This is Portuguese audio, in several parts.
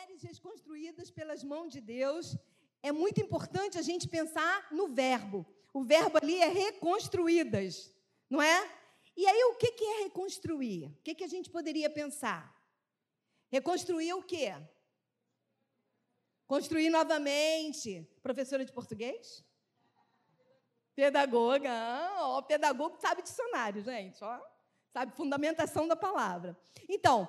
mulheres reconstruídas pelas mãos de Deus, é muito importante a gente pensar no verbo. O verbo ali é reconstruídas, não é? E aí, o que é reconstruir? O que a gente poderia pensar? Reconstruir o quê? Construir novamente. Professora de português? Pedagoga. Ah, ó, pedagogo sabe dicionário, gente. Ó, sabe fundamentação da palavra. Então,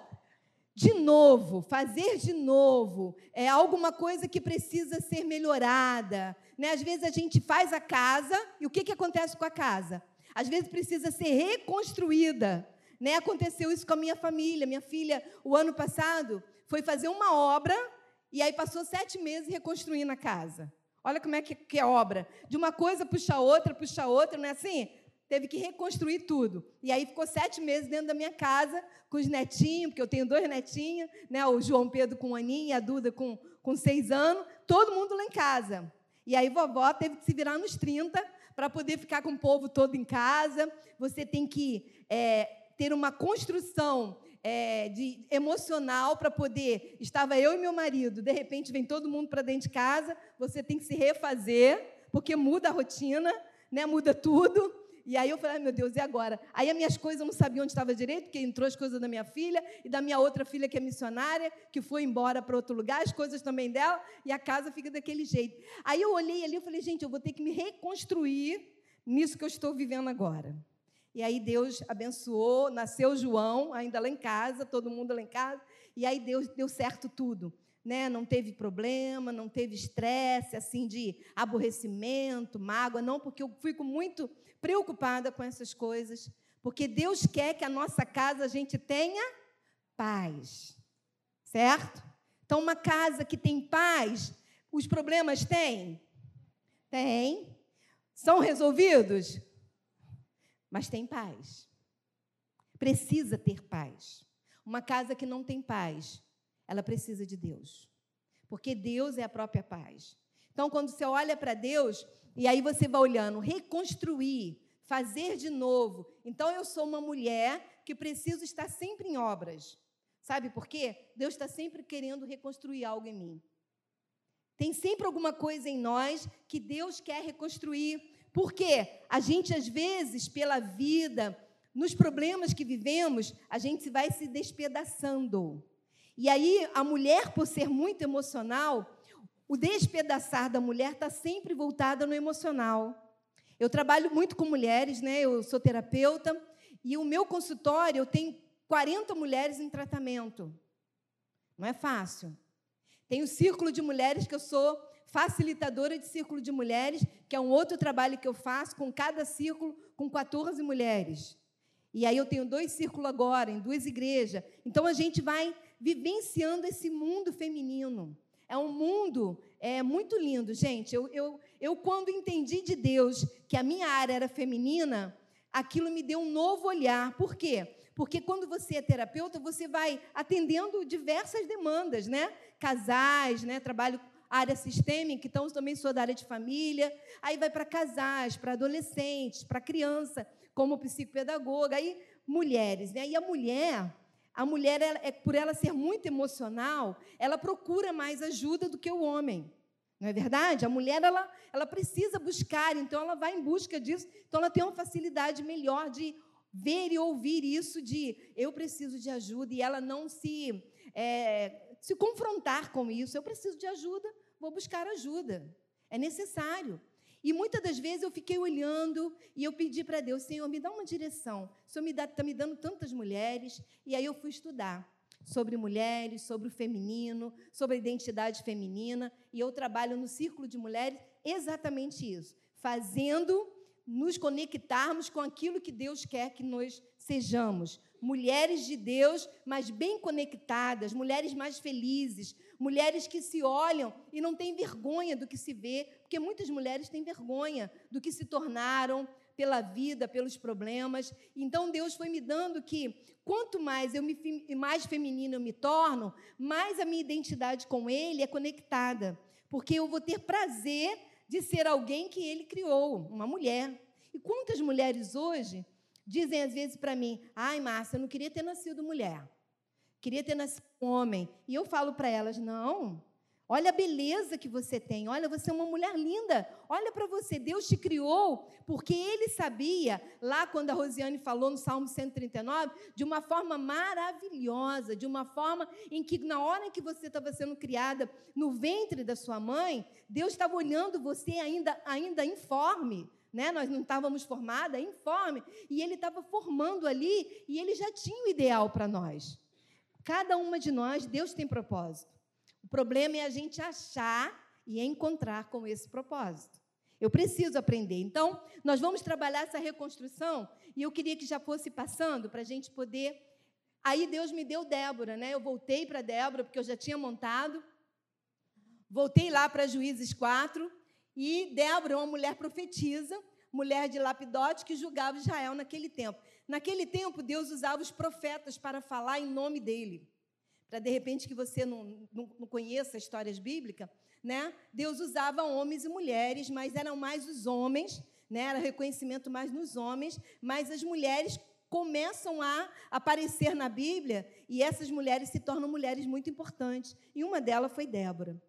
de novo, fazer de novo, é alguma coisa que precisa ser melhorada. Né? Às vezes a gente faz a casa e o que, que acontece com a casa? Às vezes precisa ser reconstruída. Né? Aconteceu isso com a minha família. Minha filha, o ano passado, foi fazer uma obra e aí passou sete meses reconstruindo a casa. Olha como é que, que é obra. De uma coisa puxa outra, puxa outra, não é assim? Teve que reconstruir tudo. E aí ficou sete meses dentro da minha casa, com os netinhos, porque eu tenho dois netinhos, né? o João Pedro com um aninho e a Duda com, com seis anos, todo mundo lá em casa. E aí vovó teve que se virar nos 30 para poder ficar com o povo todo em casa. Você tem que é, ter uma construção é, de emocional para poder. Estava eu e meu marido, de repente vem todo mundo para dentro de casa, você tem que se refazer, porque muda a rotina, né? muda tudo. E aí eu falei, meu Deus, e agora? Aí as minhas coisas eu não sabia onde estava direito, porque entrou as coisas da minha filha e da minha outra filha que é missionária, que foi embora para outro lugar, as coisas também dela, e a casa fica daquele jeito. Aí eu olhei ali e falei, gente, eu vou ter que me reconstruir nisso que eu estou vivendo agora. E aí Deus abençoou, nasceu João, ainda lá em casa, todo mundo lá em casa, e aí Deus deu certo tudo né, não teve problema, não teve estresse, assim, de aborrecimento, mágoa, não, porque eu fico muito preocupada com essas coisas, porque Deus quer que a nossa casa a gente tenha paz, certo? Então, uma casa que tem paz, os problemas têm? Tem. São resolvidos? Mas tem paz. Precisa ter paz. Uma casa que não tem paz, ela precisa de Deus. Porque Deus é a própria paz. Então, quando você olha para Deus, e aí você vai olhando, reconstruir, fazer de novo. Então, eu sou uma mulher que preciso estar sempre em obras. Sabe por quê? Deus está sempre querendo reconstruir algo em mim. Tem sempre alguma coisa em nós que Deus quer reconstruir. Porque a gente, às vezes, pela vida, nos problemas que vivemos, a gente vai se despedaçando. E aí, a mulher, por ser muito emocional, o despedaçar da mulher está sempre voltada no emocional. Eu trabalho muito com mulheres, né? Eu sou terapeuta e o meu consultório eu tenho 40 mulheres em tratamento. Não é fácil. Tem o círculo de mulheres que eu sou facilitadora de círculo de mulheres, que é um outro trabalho que eu faço com cada círculo com 14 mulheres. E aí eu tenho dois círculos agora, em duas igrejas. Então a gente vai vivenciando esse mundo feminino. É um mundo é, muito lindo, gente. Eu, eu, eu, quando entendi de Deus que a minha área era feminina, aquilo me deu um novo olhar. Por quê? Porque quando você é terapeuta, você vai atendendo diversas demandas, né? Casais, né? Trabalho área sistêmica, então também sou da área de família. Aí vai para casais, para adolescentes, para criança, como psicopedagoga, aí mulheres, né? E a mulher, a mulher, ela, é, por ela ser muito emocional, ela procura mais ajuda do que o homem. Não é verdade? A mulher ela, ela precisa buscar, então ela vai em busca disso. Então ela tem uma facilidade melhor de ver e ouvir isso de eu preciso de ajuda e ela não se é, se confrontar com isso. Eu preciso de ajuda, vou buscar ajuda. É necessário. E muitas das vezes eu fiquei olhando e eu pedi para Deus, Senhor, me dá uma direção. O Senhor está me dando tantas mulheres. E aí eu fui estudar sobre mulheres, sobre o feminino, sobre a identidade feminina. E eu trabalho no Círculo de Mulheres exatamente isso, fazendo nos conectarmos com aquilo que Deus quer que nós sejamos. Mulheres de Deus, mas bem conectadas, mulheres mais felizes, mulheres que se olham e não têm vergonha do que se vê, porque muitas mulheres têm vergonha do que se tornaram pela vida, pelos problemas. Então Deus foi me dando que quanto mais eu me mais feminina eu me torno, mais a minha identidade com ele é conectada, porque eu vou ter prazer de ser alguém que ele criou, uma mulher. E quantas mulheres hoje dizem às vezes para mim: "Ai, Márcia, eu não queria ter nascido mulher. Queria ter nascido um homem. E eu falo para elas: não, Olha a beleza que você tem. Olha, você é uma mulher linda. Olha para você. Deus te criou porque Ele sabia, lá quando a Rosiane falou no Salmo 139, de uma forma maravilhosa, de uma forma em que, na hora em que você estava sendo criada no ventre da sua mãe, Deus estava olhando você ainda, ainda informe. Né? Nós não estávamos formada, informe. E Ele estava formando ali e Ele já tinha o ideal para nós. Cada uma de nós, Deus tem propósito. O problema é a gente achar e encontrar com esse propósito. Eu preciso aprender. Então, nós vamos trabalhar essa reconstrução e eu queria que já fosse passando para a gente poder. Aí Deus me deu Débora, né? Eu voltei para Débora, porque eu já tinha montado. Voltei lá para Juízes 4 e Débora é uma mulher profetisa, mulher de Lapidote, que julgava Israel naquele tempo. Naquele tempo, Deus usava os profetas para falar em nome dele para de repente que você não, não, não conheça histórias bíblicas, né? Deus usava homens e mulheres, mas eram mais os homens, né? Era reconhecimento mais nos homens, mas as mulheres começam a aparecer na Bíblia e essas mulheres se tornam mulheres muito importantes. E uma delas foi Débora.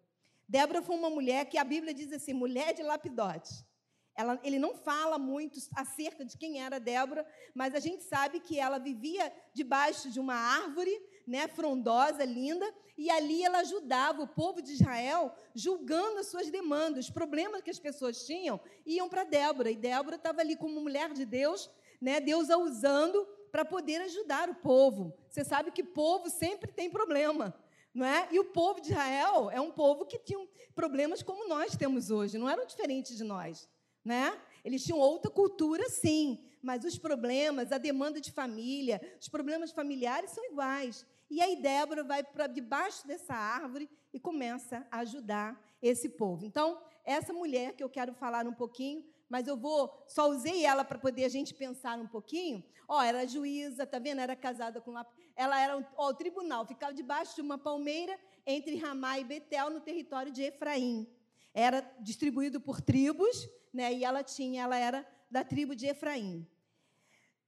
Débora foi uma mulher que a Bíblia diz assim, mulher de lapidote. Ela, ele não fala muito acerca de quem era Débora, mas a gente sabe que ela vivia debaixo de uma árvore né, frondosa, linda, e ali ela ajudava o povo de Israel, julgando as suas demandas, os problemas que as pessoas tinham, iam para Débora, e Débora estava ali como mulher de Deus, né, Deus a usando para poder ajudar o povo. Você sabe que povo sempre tem problema. Não é? E o povo de Israel é um povo que tinha problemas como nós temos hoje, não eram diferentes de nós. Né? Eles tinham outra cultura, sim, mas os problemas, a demanda de família, os problemas familiares são iguais. E aí Débora vai para debaixo dessa árvore e começa a ajudar esse povo. Então, essa mulher que eu quero falar um pouquinho, mas eu vou só usei ela para poder a gente pensar um pouquinho. Ó, era juíza, tá vendo? Era casada com ela era ó, o tribunal, ficava debaixo de uma palmeira entre Ramá e Betel no território de Efraim. Era distribuído por tribos, né? E ela tinha, ela era da tribo de Efraim.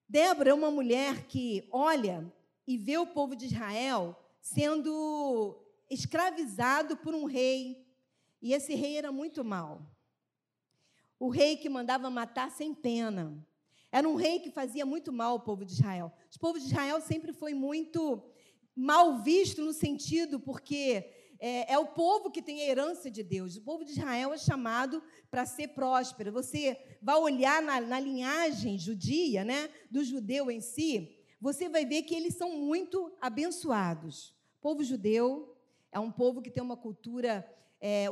Débora é uma mulher que olha e vê o povo de Israel sendo escravizado por um rei. E esse rei era muito mau. O rei que mandava matar sem pena. Era um rei que fazia muito mal ao povo de Israel. O povo de Israel sempre foi muito mal visto no sentido porque é, é, o povo que tem a herança de Deus. O povo de Israel é chamado para ser próspero. Você vai olhar na, na linhagem judia, né, do judeu em si, você vai ver que eles são muito abençoados. O povo judeu é um povo que tem uma cultura. É,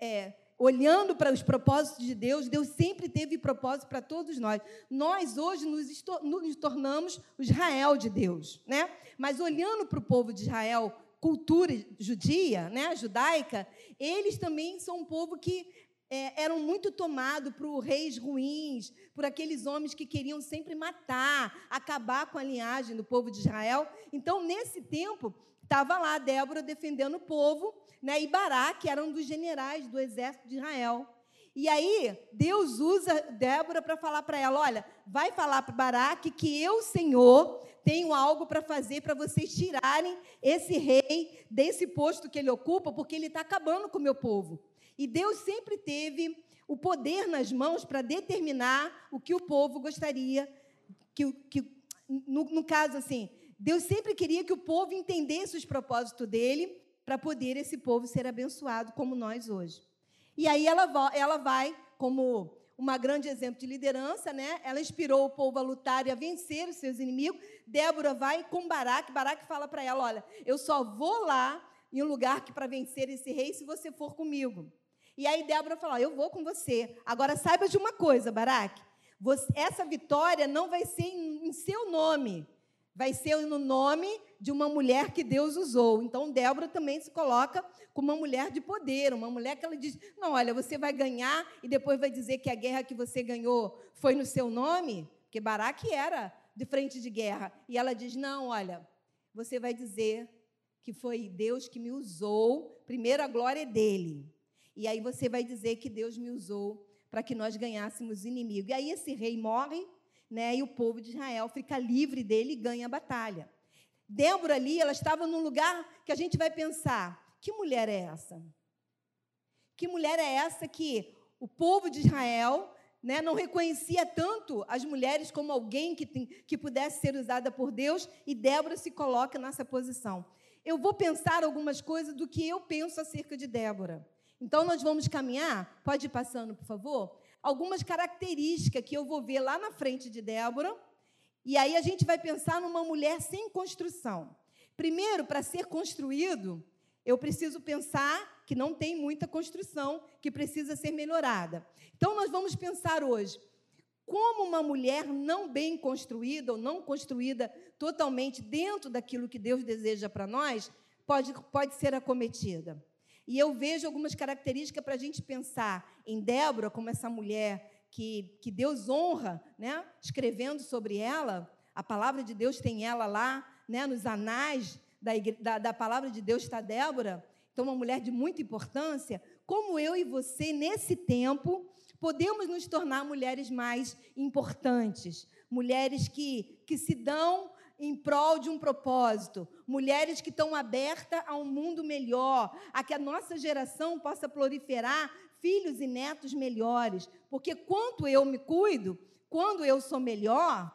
é, olhando para os propósitos de Deus, Deus sempre teve propósito para todos nós. Nós hoje nos, nos tornamos Israel de Deus, né? Mas olhando para o povo de Israel, cultura judia, né, judaica, eles também são um povo que é, eram muito tomados por reis ruins, por aqueles homens que queriam sempre matar, acabar com a linhagem do povo de Israel. Então, nesse tempo, estava lá Débora defendendo o povo, né, e Baraque era um dos generais do exército de Israel. E aí, Deus usa Débora para falar para ela: olha, vai falar para Baraque que eu, Senhor, tenho algo para fazer para vocês tirarem esse rei desse posto que ele ocupa, porque ele está acabando com o meu povo. E Deus sempre teve o poder nas mãos para determinar o que o povo gostaria, que, que no, no caso assim, Deus sempre queria que o povo entendesse os propósitos dele para poder esse povo ser abençoado como nós hoje. E aí ela, ela vai, como uma grande exemplo de liderança, né? Ela inspirou o povo a lutar e a vencer os seus inimigos. Débora vai com Baraque, Baraque fala para ela: "Olha, eu só vou lá em um lugar que para vencer esse rei se você for comigo". E aí Débora falou: Eu vou com você. Agora saiba de uma coisa, Baraque. Essa vitória não vai ser em seu nome, vai ser no nome de uma mulher que Deus usou. Então, Débora também se coloca como uma mulher de poder, uma mulher que ela diz: Não, olha, você vai ganhar e depois vai dizer que a guerra que você ganhou foi no seu nome, porque Baraque era de frente de guerra. E ela diz: Não, olha, você vai dizer que foi Deus que me usou, primeiro a glória é dele. E aí você vai dizer que Deus me usou para que nós ganhássemos inimigo. E aí esse rei morre, né? E o povo de Israel fica livre dele e ganha a batalha. Débora ali, ela estava num lugar que a gente vai pensar: que mulher é essa? Que mulher é essa que o povo de Israel né, não reconhecia tanto as mulheres como alguém que, tem, que pudesse ser usada por Deus, e Débora se coloca nessa posição. Eu vou pensar algumas coisas do que eu penso acerca de Débora. Então, nós vamos caminhar, pode ir passando, por favor, algumas características que eu vou ver lá na frente de Débora, e aí a gente vai pensar numa mulher sem construção. Primeiro, para ser construído, eu preciso pensar que não tem muita construção, que precisa ser melhorada. Então, nós vamos pensar hoje como uma mulher não bem construída ou não construída totalmente dentro daquilo que Deus deseja para nós pode, pode ser acometida. E eu vejo algumas características para a gente pensar em Débora como essa mulher que, que Deus honra, né? escrevendo sobre ela. A palavra de Deus tem ela lá, né? nos anais da, da, da palavra de Deus está Débora, então uma mulher de muita importância, como eu e você, nesse tempo, podemos nos tornar mulheres mais importantes, mulheres que, que se dão em prol de um propósito, mulheres que estão abertas a um mundo melhor, a que a nossa geração possa proliferar filhos e netos melhores, porque quanto eu me cuido, quando eu sou melhor,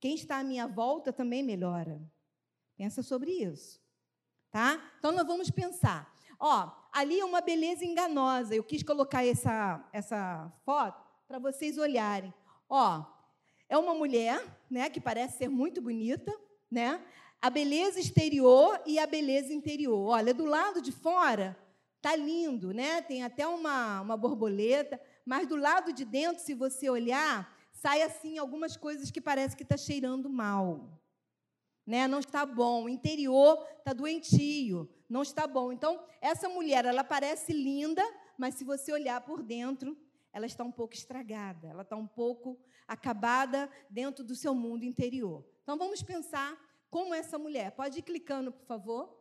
quem está à minha volta também melhora. Pensa sobre isso. Tá? Então nós vamos pensar. Ó, ali é uma beleza enganosa. Eu quis colocar essa, essa foto para vocês olharem. Ó, é uma mulher, né, que parece ser muito bonita, né? A beleza exterior e a beleza interior. Olha, do lado de fora tá lindo, né? Tem até uma, uma borboleta, mas do lado de dentro, se você olhar, sai assim algumas coisas que parece que está cheirando mal né? Não está bom. O interior está doentio, não está bom. Então, essa mulher, ela parece linda, mas se você olhar por dentro, ela está um pouco estragada, ela está um pouco acabada dentro do seu mundo interior. Então, vamos pensar como essa mulher. Pode ir clicando, por favor.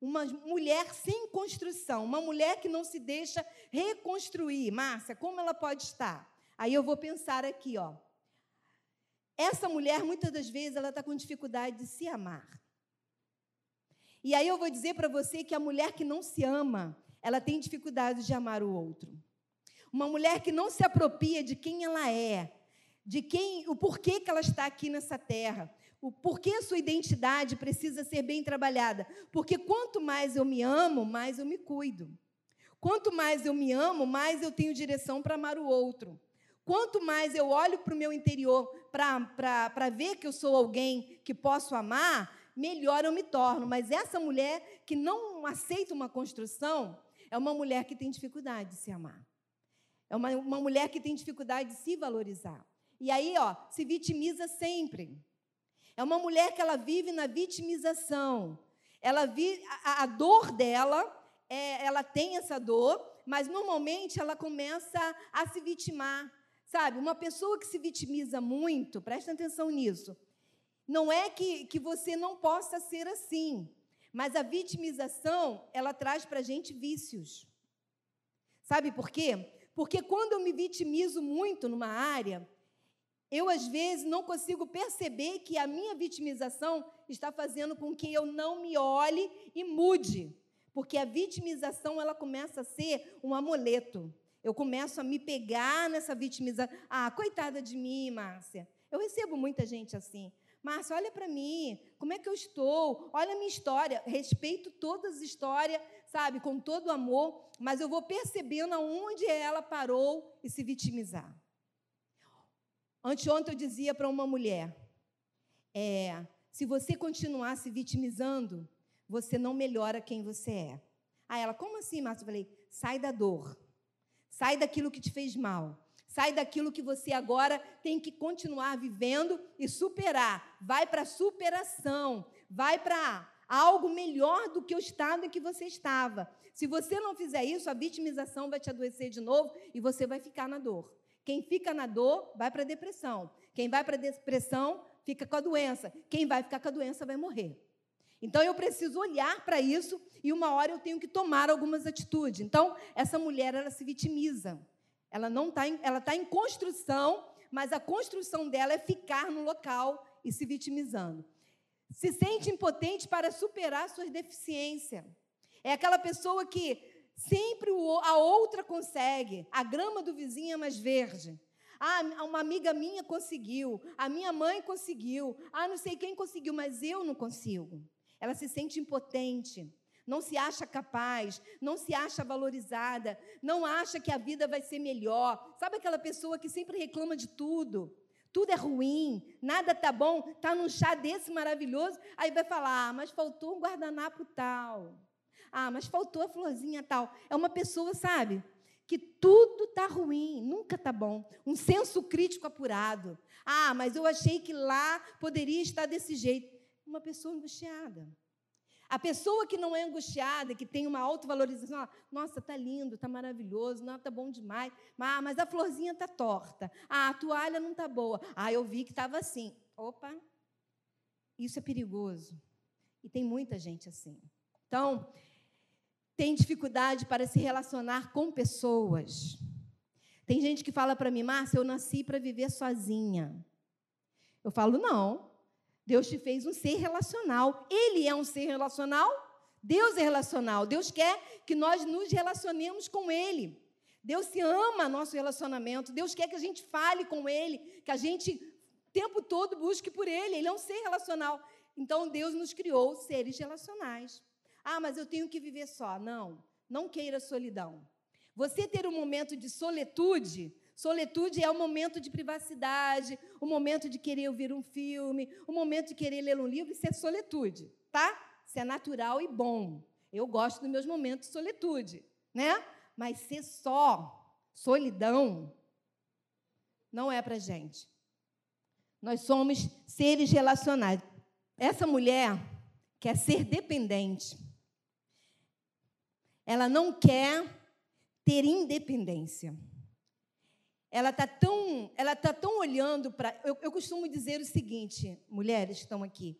Uma mulher sem construção, uma mulher que não se deixa reconstruir. Márcia, como ela pode estar? Aí eu vou pensar aqui, ó. Essa mulher, muitas das vezes, ela está com dificuldade de se amar. E aí eu vou dizer para você que a mulher que não se ama, ela tem dificuldade de amar o outro. Uma mulher que não se apropria de quem ela é, de quem, o porquê que ela está aqui nessa terra, o porquê a sua identidade precisa ser bem trabalhada. Porque quanto mais eu me amo, mais eu me cuido. Quanto mais eu me amo, mais eu tenho direção para amar o outro. Quanto mais eu olho para o meu interior para ver que eu sou alguém que posso amar, melhor eu me torno. Mas essa mulher que não aceita uma construção é uma mulher que tem dificuldade de se amar. É uma, uma mulher que tem dificuldade de se valorizar. E aí, ó, se vitimiza sempre. É uma mulher que ela vive na vitimização. Ela vive, a, a dor dela, é, ela tem essa dor, mas normalmente ela começa a se vitimar. Sabe, uma pessoa que se vitimiza muito, presta atenção nisso. Não é que, que você não possa ser assim, mas a vitimização, ela traz para a gente vícios. Sabe por quê? Porque quando eu me vitimizo muito numa área, eu às vezes não consigo perceber que a minha vitimização está fazendo com que eu não me olhe e mude. Porque a vitimização ela começa a ser um amuleto. Eu começo a me pegar nessa vitimização. Ah, coitada de mim, Márcia. Eu recebo muita gente assim. Márcia, olha para mim, como é que eu estou? Olha a minha história. Respeito todas as histórias, sabe, com todo amor, mas eu vou percebendo aonde ela parou e se vitimizar. Anteontem eu dizia para uma mulher: é, se você continuar se vitimizando, você não melhora quem você é. Aí ela, como assim, Márcia? Eu falei: sai da dor. Sai daquilo que te fez mal. Sai daquilo que você agora tem que continuar vivendo e superar. Vai para a superação. Vai para algo melhor do que o estado em que você estava. Se você não fizer isso, a vitimização vai te adoecer de novo e você vai ficar na dor. Quem fica na dor vai para a depressão. Quem vai para a depressão fica com a doença. Quem vai ficar com a doença vai morrer. Então eu preciso olhar para isso e uma hora eu tenho que tomar algumas atitudes. Então essa mulher ela se vitimiza. Ela não está ela está em construção, mas a construção dela é ficar no local e se vitimizando. se sente impotente para superar suas deficiências. É aquela pessoa que sempre a outra consegue. A grama do vizinho é mais verde. Ah, uma amiga minha conseguiu, a minha mãe conseguiu, ah, não sei quem conseguiu, mas eu não consigo. Ela se sente impotente, não se acha capaz, não se acha valorizada, não acha que a vida vai ser melhor. Sabe aquela pessoa que sempre reclama de tudo? Tudo é ruim, nada tá bom, tá num chá desse maravilhoso, aí vai falar: "Ah, mas faltou um guardanapo tal". Ah, mas faltou a florzinha tal. É uma pessoa, sabe, que tudo está ruim, nunca está bom. Um senso crítico apurado. Ah, mas eu achei que lá poderia estar desse jeito. Uma pessoa angustiada. A pessoa que não é angustiada, que tem uma autovalorização, nossa, está lindo, está maravilhoso, não está bom demais, ah, mas a florzinha está torta, ah, a toalha não está boa, ah, eu vi que estava assim. Opa, isso é perigoso. E tem muita gente assim. Então, tem dificuldade para se relacionar com pessoas. Tem gente que fala para mim, Márcia, eu nasci para viver sozinha. Eu falo, não. Deus te fez um ser relacional. Ele é um ser relacional. Deus é relacional. Deus quer que nós nos relacionemos com Ele. Deus se ama nosso relacionamento. Deus quer que a gente fale com Ele, que a gente o tempo todo busque por Ele. Ele é um ser relacional. Então Deus nos criou seres relacionais. Ah, mas eu tenho que viver só. Não, não queira solidão. Você ter um momento de soletude, soletude é o momento de privacidade, o momento de querer ouvir um filme, o momento de querer ler um livro, isso é soletude, tá? Isso é natural e bom. Eu gosto dos meus momentos de soletude, né? Mas ser só, solidão, não é para gente. Nós somos seres relacionais. Essa mulher quer ser dependente ela não quer ter independência. Ela está tão, ela tá tão olhando para. Eu, eu costumo dizer o seguinte, mulheres que estão aqui.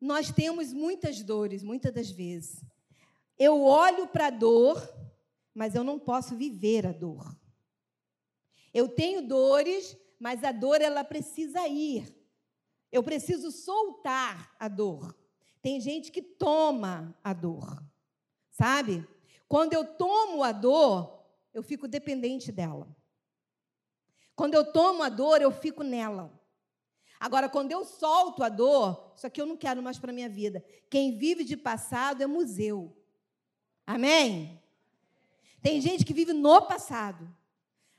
Nós temos muitas dores, muitas das vezes. Eu olho para a dor, mas eu não posso viver a dor. Eu tenho dores, mas a dor ela precisa ir. Eu preciso soltar a dor. Tem gente que toma a dor. Sabe? Quando eu tomo a dor, eu fico dependente dela. Quando eu tomo a dor, eu fico nela. Agora, quando eu solto a dor, isso aqui eu não quero mais para minha vida. Quem vive de passado é museu. Amém? Tem gente que vive no passado.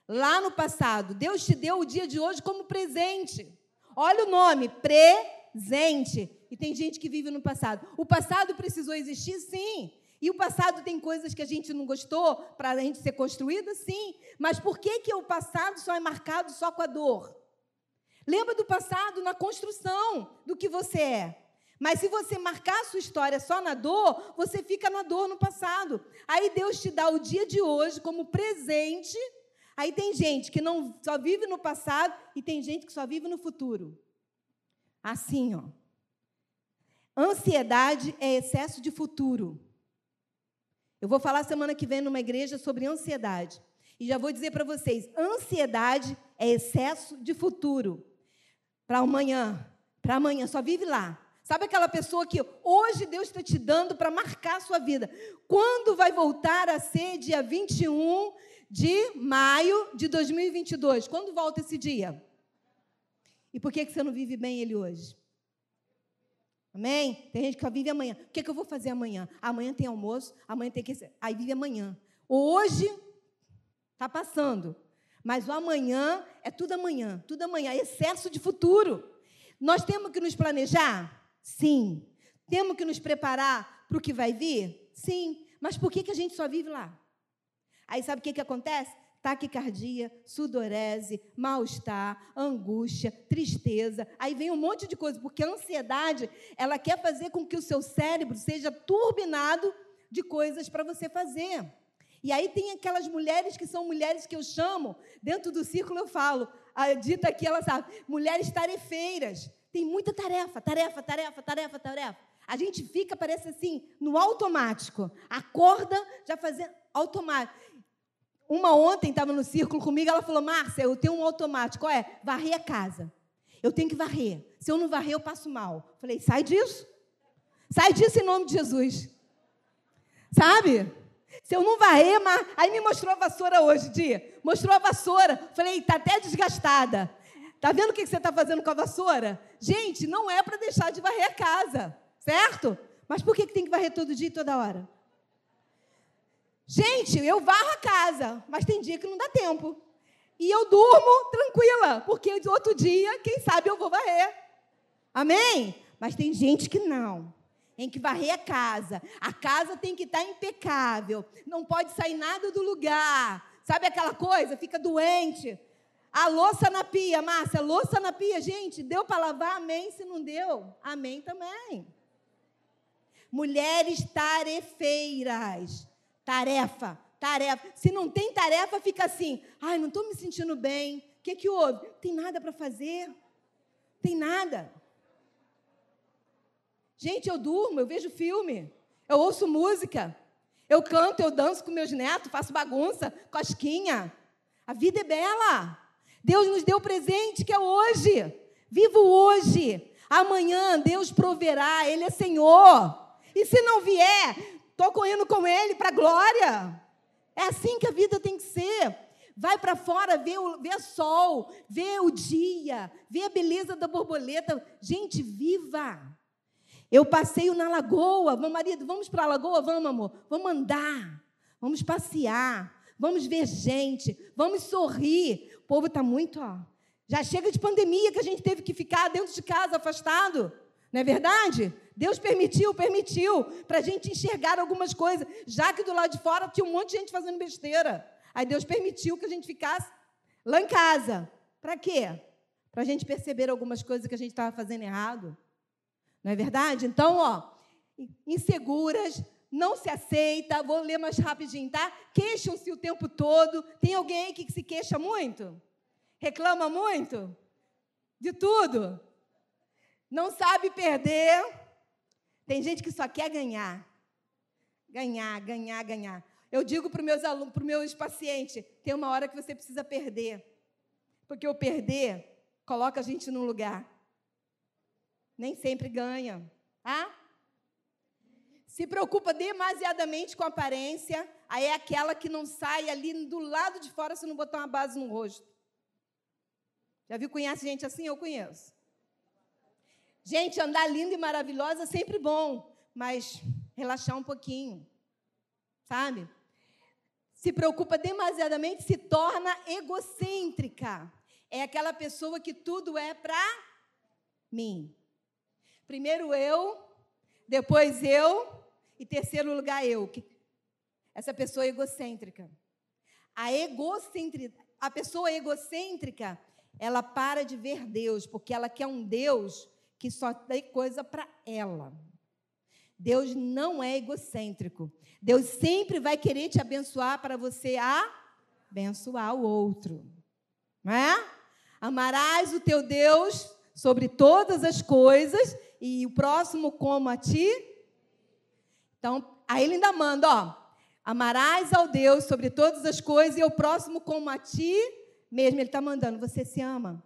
Lá no passado, Deus te deu o dia de hoje como presente. Olha o nome, presente. E tem gente que vive no passado. O passado precisou existir, sim. E o passado tem coisas que a gente não gostou para a gente ser construída? Sim. Mas por que, que o passado só é marcado só com a dor? Lembra do passado na construção do que você é. Mas se você marcar a sua história só na dor, você fica na dor no passado. Aí Deus te dá o dia de hoje como presente. Aí tem gente que não só vive no passado e tem gente que só vive no futuro. Assim, ó. Ansiedade é excesso de futuro. Eu vou falar semana que vem numa igreja sobre ansiedade. E já vou dizer para vocês: ansiedade é excesso de futuro. Para amanhã, para amanhã, só vive lá. Sabe aquela pessoa que hoje Deus está te dando para marcar a sua vida? Quando vai voltar a ser dia 21 de maio de 2022? Quando volta esse dia? E por que você não vive bem ele hoje? Amém? Tem gente que vive amanhã. O que, é que eu vou fazer amanhã? Amanhã tem almoço, amanhã tem que. Aí vive amanhã. Hoje está passando. Mas o amanhã é tudo amanhã, tudo amanhã, excesso de futuro. Nós temos que nos planejar? Sim. Temos que nos preparar para o que vai vir? Sim. Mas por que, que a gente só vive lá? Aí sabe o que, que acontece? Taquicardia, sudorese, mal-estar, angústia, tristeza. Aí vem um monte de coisa, porque a ansiedade, ela quer fazer com que o seu cérebro seja turbinado de coisas para você fazer. E aí tem aquelas mulheres que são mulheres que eu chamo, dentro do círculo eu falo, a dita aqui, ela sabe, mulheres tarefeiras. Tem muita tarefa, tarefa, tarefa, tarefa, tarefa. A gente fica, parece assim, no automático. Acorda, já fazendo automático. Uma ontem estava no círculo comigo, ela falou: Márcia, eu tenho um automático, qual é? Varrer a casa. Eu tenho que varrer. Se eu não varrer, eu passo mal. Falei, sai disso. Sai disso em nome de Jesus. Sabe? Se eu não varrer, mas... aí me mostrou a vassoura hoje, dia. Mostrou a vassoura. Falei, está até desgastada. Tá vendo o que você está fazendo com a vassoura? Gente, não é para deixar de varrer a casa, certo? Mas por que tem que varrer todo dia e toda hora? Gente, eu varro a casa, mas tem dia que não dá tempo. E eu durmo tranquila, porque outro dia, quem sabe, eu vou varrer. Amém? Mas tem gente que não. Tem que varrer a casa. A casa tem que estar impecável. Não pode sair nada do lugar. Sabe aquela coisa? Fica doente. A louça na pia, Márcia, louça na pia, gente, deu para lavar? Amém. Se não deu, amém também. Mulheres tarefeiras. Tarefa, tarefa. Se não tem tarefa, fica assim. Ai, não estou me sentindo bem. O que, que houve? Tem nada para fazer. Tem nada. Gente, eu durmo, eu vejo filme, eu ouço música, eu canto, eu danço com meus netos, faço bagunça, cosquinha. A vida é bela. Deus nos deu presente que é hoje. Vivo hoje. Amanhã Deus proverá, Ele é Senhor. E se não vier, estou correndo com Ele para a glória. É assim que a vida tem que ser. Vai para fora, vê o, vê sol, vê o dia, vê a beleza da borboleta. Gente, viva! Eu passeio na lagoa. Vamos, marido, vamos para a lagoa? Vamos, amor. Vamos andar. Vamos passear. Vamos ver gente. Vamos sorrir. O povo está muito, ó. Já chega de pandemia que a gente teve que ficar dentro de casa, afastado. Não é verdade? Deus permitiu, permitiu, para a gente enxergar algumas coisas, já que do lado de fora tinha um monte de gente fazendo besteira. Aí Deus permitiu que a gente ficasse lá em casa. Para quê? Para a gente perceber algumas coisas que a gente estava fazendo errado. Não é verdade? Então, ó, inseguras, não se aceita. Vou ler mais rapidinho, tá? Queixam-se o tempo todo. Tem alguém aí que se queixa muito? Reclama muito? De tudo? Não sabe perder. Tem gente que só quer ganhar. Ganhar, ganhar, ganhar. Eu digo para os meus alunos, para os meus pacientes, tem uma hora que você precisa perder. Porque o perder coloca a gente num lugar. Nem sempre ganha. Tá? Se preocupa demasiadamente com a aparência, aí é aquela que não sai ali do lado de fora se não botar uma base no rosto. Já viu, conhece gente assim? Eu conheço. Gente, andar linda e maravilhosa é sempre bom, mas relaxar um pouquinho, sabe? Se preocupa demasiadamente, se torna egocêntrica. É aquela pessoa que tudo é para mim. Primeiro eu, depois eu e terceiro lugar eu. Essa pessoa é egocêntrica. A egocêntrica, a pessoa egocêntrica, ela para de ver Deus, porque ela quer um Deus que só tem coisa para ela. Deus não é egocêntrico. Deus sempre vai querer te abençoar para você abençoar o outro. Não é? Amarás o teu Deus sobre todas as coisas e o próximo como a ti. Então, aí ele ainda manda, ó, amarás ao Deus sobre todas as coisas e o próximo como a ti mesmo. Ele está mandando, você se ama.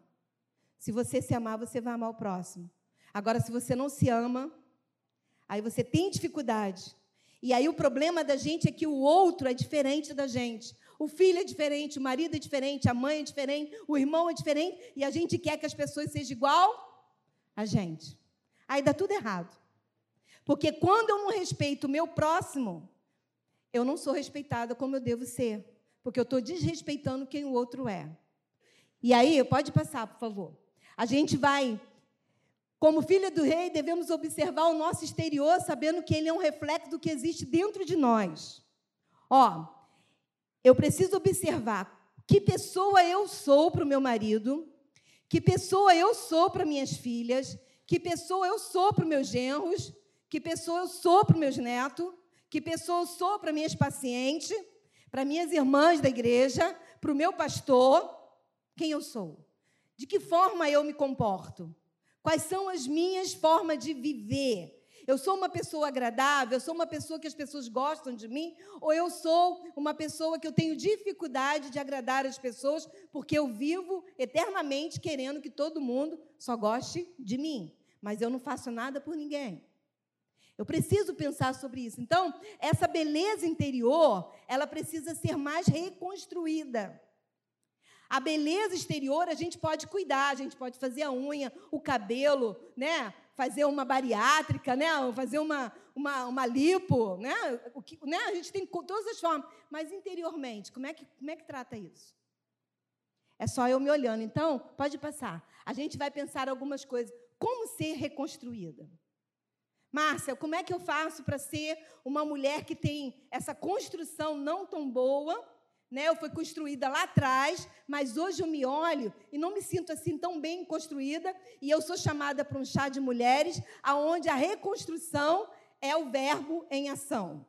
Se você se amar, você vai amar o próximo. Agora, se você não se ama, aí você tem dificuldade. E aí o problema da gente é que o outro é diferente da gente. O filho é diferente, o marido é diferente, a mãe é diferente, o irmão é diferente, e a gente quer que as pessoas sejam igual a gente. Aí dá tudo errado. Porque quando eu não respeito o meu próximo, eu não sou respeitada como eu devo ser. Porque eu estou desrespeitando quem o outro é. E aí, pode passar, por favor. A gente vai como filha do rei, devemos observar o nosso exterior, sabendo que ele é um reflexo do que existe dentro de nós. Ó, eu preciso observar que pessoa eu sou para o meu marido, que pessoa eu sou para minhas filhas, que pessoa eu sou para os meus genros, que pessoa eu sou para os meus netos, que pessoa eu sou para minhas pacientes, para minhas irmãs da igreja, para o meu pastor, quem eu sou? De que forma eu me comporto? Quais são as minhas formas de viver? Eu sou uma pessoa agradável, eu sou uma pessoa que as pessoas gostam de mim, ou eu sou uma pessoa que eu tenho dificuldade de agradar as pessoas porque eu vivo eternamente querendo que todo mundo só goste de mim, mas eu não faço nada por ninguém. Eu preciso pensar sobre isso. Então, essa beleza interior, ela precisa ser mais reconstruída. A beleza exterior a gente pode cuidar, a gente pode fazer a unha, o cabelo, né? fazer uma bariátrica, né? fazer uma, uma, uma lipo. Né? O que, né? A gente tem todas as formas. Mas interiormente, como é, que, como é que trata isso? É só eu me olhando. Então, pode passar. A gente vai pensar algumas coisas. Como ser reconstruída? Márcia, como é que eu faço para ser uma mulher que tem essa construção não tão boa? Né? Eu fui construída lá atrás, mas hoje eu me olho e não me sinto assim tão bem construída. E eu sou chamada para um chá de mulheres, aonde a reconstrução é o verbo em ação.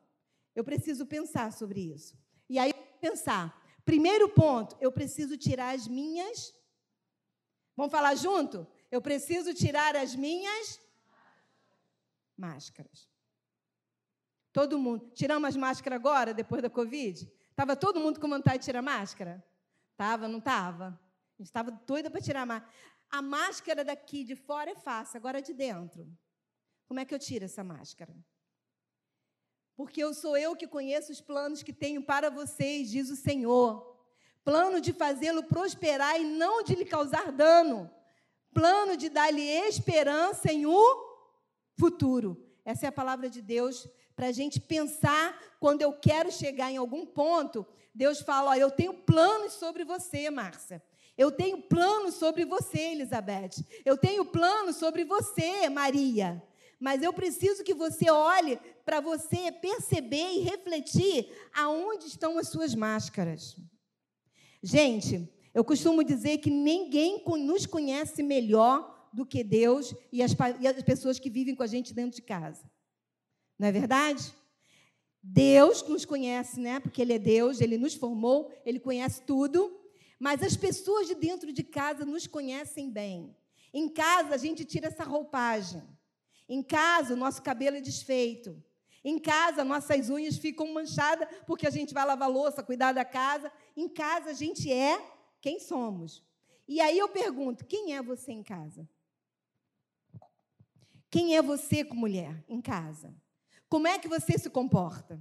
Eu preciso pensar sobre isso. E aí, pensar. Primeiro ponto, eu preciso tirar as minhas. Vamos falar junto? Eu preciso tirar as minhas máscaras. Todo mundo. Tiramos as máscaras agora, depois da Covid? Estava todo mundo com vontade de tirar máscara? Tava, não estava? A gente estava doida para tirar a máscara. A máscara daqui de fora é fácil, agora de dentro. Como é que eu tiro essa máscara? Porque eu sou eu que conheço os planos que tenho para vocês, diz o Senhor. Plano de fazê-lo prosperar e não de lhe causar dano. Plano de dar-lhe esperança em o futuro. Essa é a palavra de Deus para a gente pensar quando eu quero chegar em algum ponto. Deus fala: eu tenho planos sobre você, Márcia. Eu tenho planos sobre você, Elizabeth. Eu tenho planos sobre você, Maria. Mas eu preciso que você olhe para você perceber e refletir aonde estão as suas máscaras. Gente, eu costumo dizer que ninguém nos conhece melhor do que Deus e as pessoas que vivem com a gente dentro de casa. Não é verdade? Deus nos conhece, né? Porque Ele é Deus, Ele nos formou, Ele conhece tudo. Mas as pessoas de dentro de casa nos conhecem bem. Em casa, a gente tira essa roupagem. Em casa, o nosso cabelo é desfeito. Em casa, nossas unhas ficam manchadas porque a gente vai lavar louça, cuidar da casa. Em casa, a gente é quem somos. E aí eu pergunto: quem é você em casa? Quem é você como mulher em casa? Como é que você se comporta?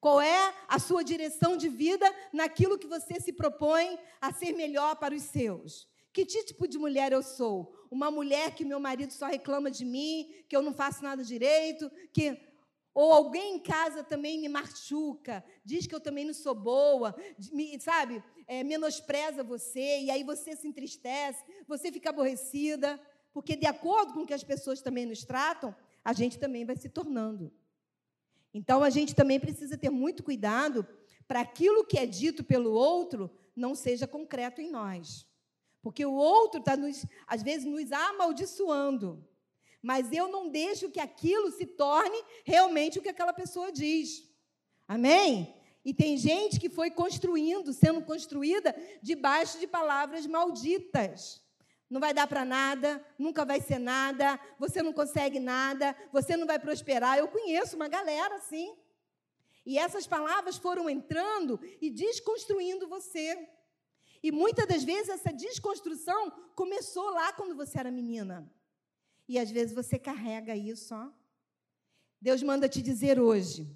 Qual é a sua direção de vida naquilo que você se propõe a ser melhor para os seus? Que tipo de mulher eu sou? Uma mulher que meu marido só reclama de mim, que eu não faço nada direito, que ou alguém em casa também me machuca, diz que eu também não sou boa, me, sabe? É, menospreza você, e aí você se entristece, você fica aborrecida, porque de acordo com o que as pessoas também nos tratam, a gente também vai se tornando. Então a gente também precisa ter muito cuidado para aquilo que é dito pelo outro não seja concreto em nós. Porque o outro está, às vezes, nos amaldiçoando. Mas eu não deixo que aquilo se torne realmente o que aquela pessoa diz. Amém? E tem gente que foi construindo, sendo construída debaixo de palavras malditas não vai dar para nada, nunca vai ser nada, você não consegue nada, você não vai prosperar. Eu conheço uma galera assim. E essas palavras foram entrando e desconstruindo você. E muitas das vezes essa desconstrução começou lá quando você era menina. E às vezes você carrega isso, ó. Deus manda te dizer hoje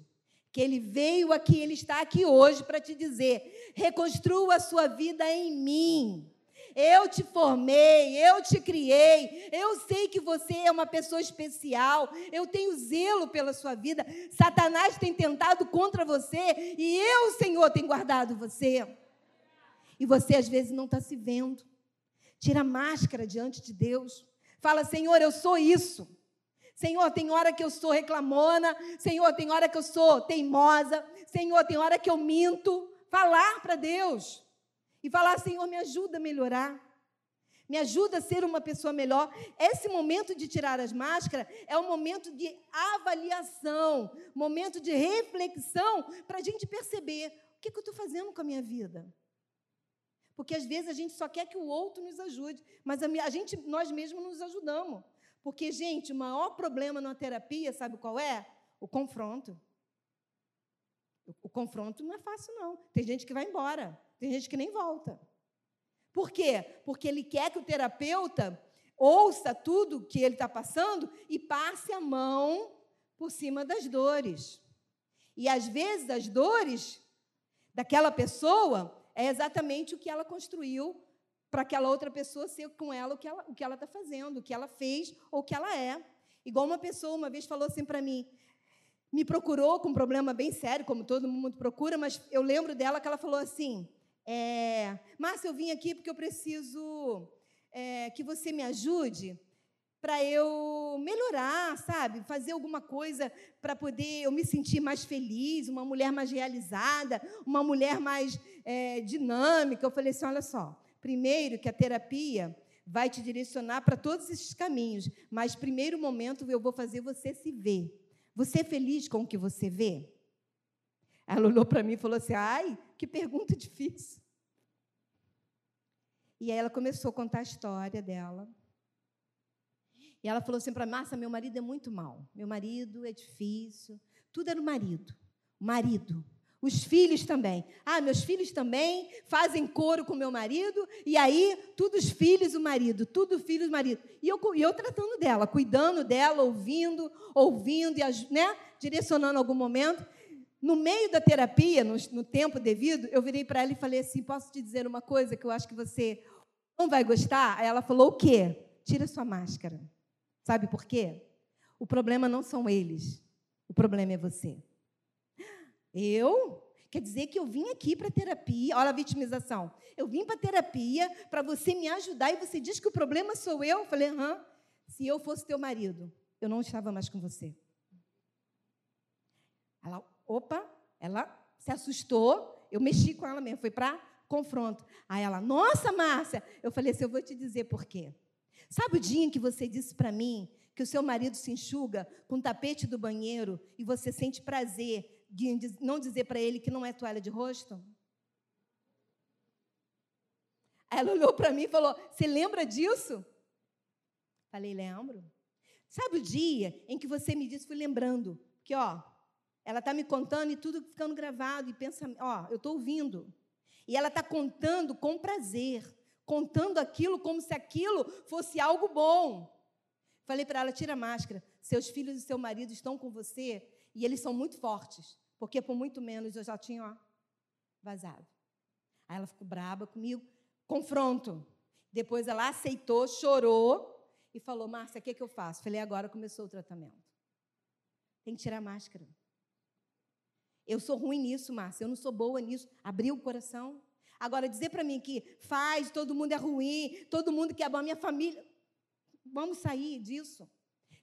que ele veio aqui, ele está aqui hoje para te dizer: reconstrua a sua vida em mim. Eu te formei, eu te criei. Eu sei que você é uma pessoa especial. Eu tenho zelo pela sua vida. Satanás tem tentado contra você e eu, Senhor, tenho guardado você. E você às vezes não está se vendo. Tira a máscara diante de Deus. Fala, Senhor, eu sou isso. Senhor, tem hora que eu sou reclamona. Senhor, tem hora que eu sou teimosa. Senhor, tem hora que eu minto. Falar para Deus e falar: Senhor, me ajuda a melhorar. Me ajuda a ser uma pessoa melhor. Esse momento de tirar as máscaras é um momento de avaliação, momento de reflexão, para a gente perceber o que, que eu estou fazendo com a minha vida. Porque às vezes a gente só quer que o outro nos ajude, mas a, gente, nós mesmos nos ajudamos. Porque, gente, o maior problema na terapia, sabe qual é? O confronto. O confronto não é fácil, não. Tem gente que vai embora, tem gente que nem volta. Por quê? Porque ele quer que o terapeuta ouça tudo que ele está passando e passe a mão por cima das dores. E às vezes as dores daquela pessoa é exatamente o que ela construiu para aquela outra pessoa ser com ela o que ela está fazendo, o que ela fez ou o que ela é. Igual uma pessoa uma vez falou assim para mim, me procurou com um problema bem sério, como todo mundo procura, mas eu lembro dela que ela falou assim: é, Márcia, eu vim aqui porque eu preciso é, que você me ajude para eu melhorar, sabe? Fazer alguma coisa para poder eu me sentir mais feliz, uma mulher mais realizada, uma mulher mais é, dinâmica. Eu falei assim: olha só, primeiro que a terapia vai te direcionar para todos esses caminhos, mas primeiro momento eu vou fazer você se ver. Você é feliz com o que você vê? Ela olhou para mim e falou assim: ai, que pergunta difícil. E aí ela começou a contar a história dela. E ela falou assim para Márcia, meu marido é muito mal. Meu marido é difícil. Tudo é no marido. O marido. Os filhos também. Ah, meus filhos também fazem coro com meu marido, e aí, tudo os filhos, o marido, tudo filhos, o marido. E eu, eu tratando dela, cuidando dela, ouvindo, ouvindo, e né, direcionando algum momento. No meio da terapia, no, no tempo devido, eu virei para ela e falei assim: posso te dizer uma coisa que eu acho que você não vai gostar? Aí ela falou: o quê? Tira sua máscara. Sabe por quê? O problema não são eles, o problema é você. Eu? Quer dizer que eu vim aqui para terapia, olha a vitimização. Eu vim para terapia para você me ajudar e você diz que o problema sou eu? Eu falei, aham. Se eu fosse teu marido, eu não estava mais com você. Ela, Opa, ela se assustou, eu mexi com ela mesmo, foi para confronto. Aí ela, nossa, Márcia, eu falei assim, eu vou te dizer por quê. Sabe o dia em que você disse para mim que o seu marido se enxuga com o tapete do banheiro e você sente prazer de não dizer para ele que não é toalha de rosto? Aí ela olhou para mim e falou: Você lembra disso? Falei: Lembro. Sabe o dia em que você me disse? Fui lembrando. Que, ó, ela está me contando e tudo ficando gravado. E pensa, ó, eu estou ouvindo. E ela está contando com prazer. Contando aquilo como se aquilo fosse algo bom. Falei para ela: tira a máscara. Seus filhos e seu marido estão com você e eles são muito fortes. Porque por muito menos eu já tinha ó, vazado. Aí ela ficou braba comigo. Confronto. Depois ela aceitou, chorou e falou: Márcia, o que, é que eu faço? Falei: agora começou o tratamento. Tem que tirar a máscara. Eu sou ruim nisso, Márcia, eu não sou boa nisso. Abrir o coração. Agora, dizer para mim que faz, todo mundo é ruim, todo mundo quer a minha família. Vamos sair disso.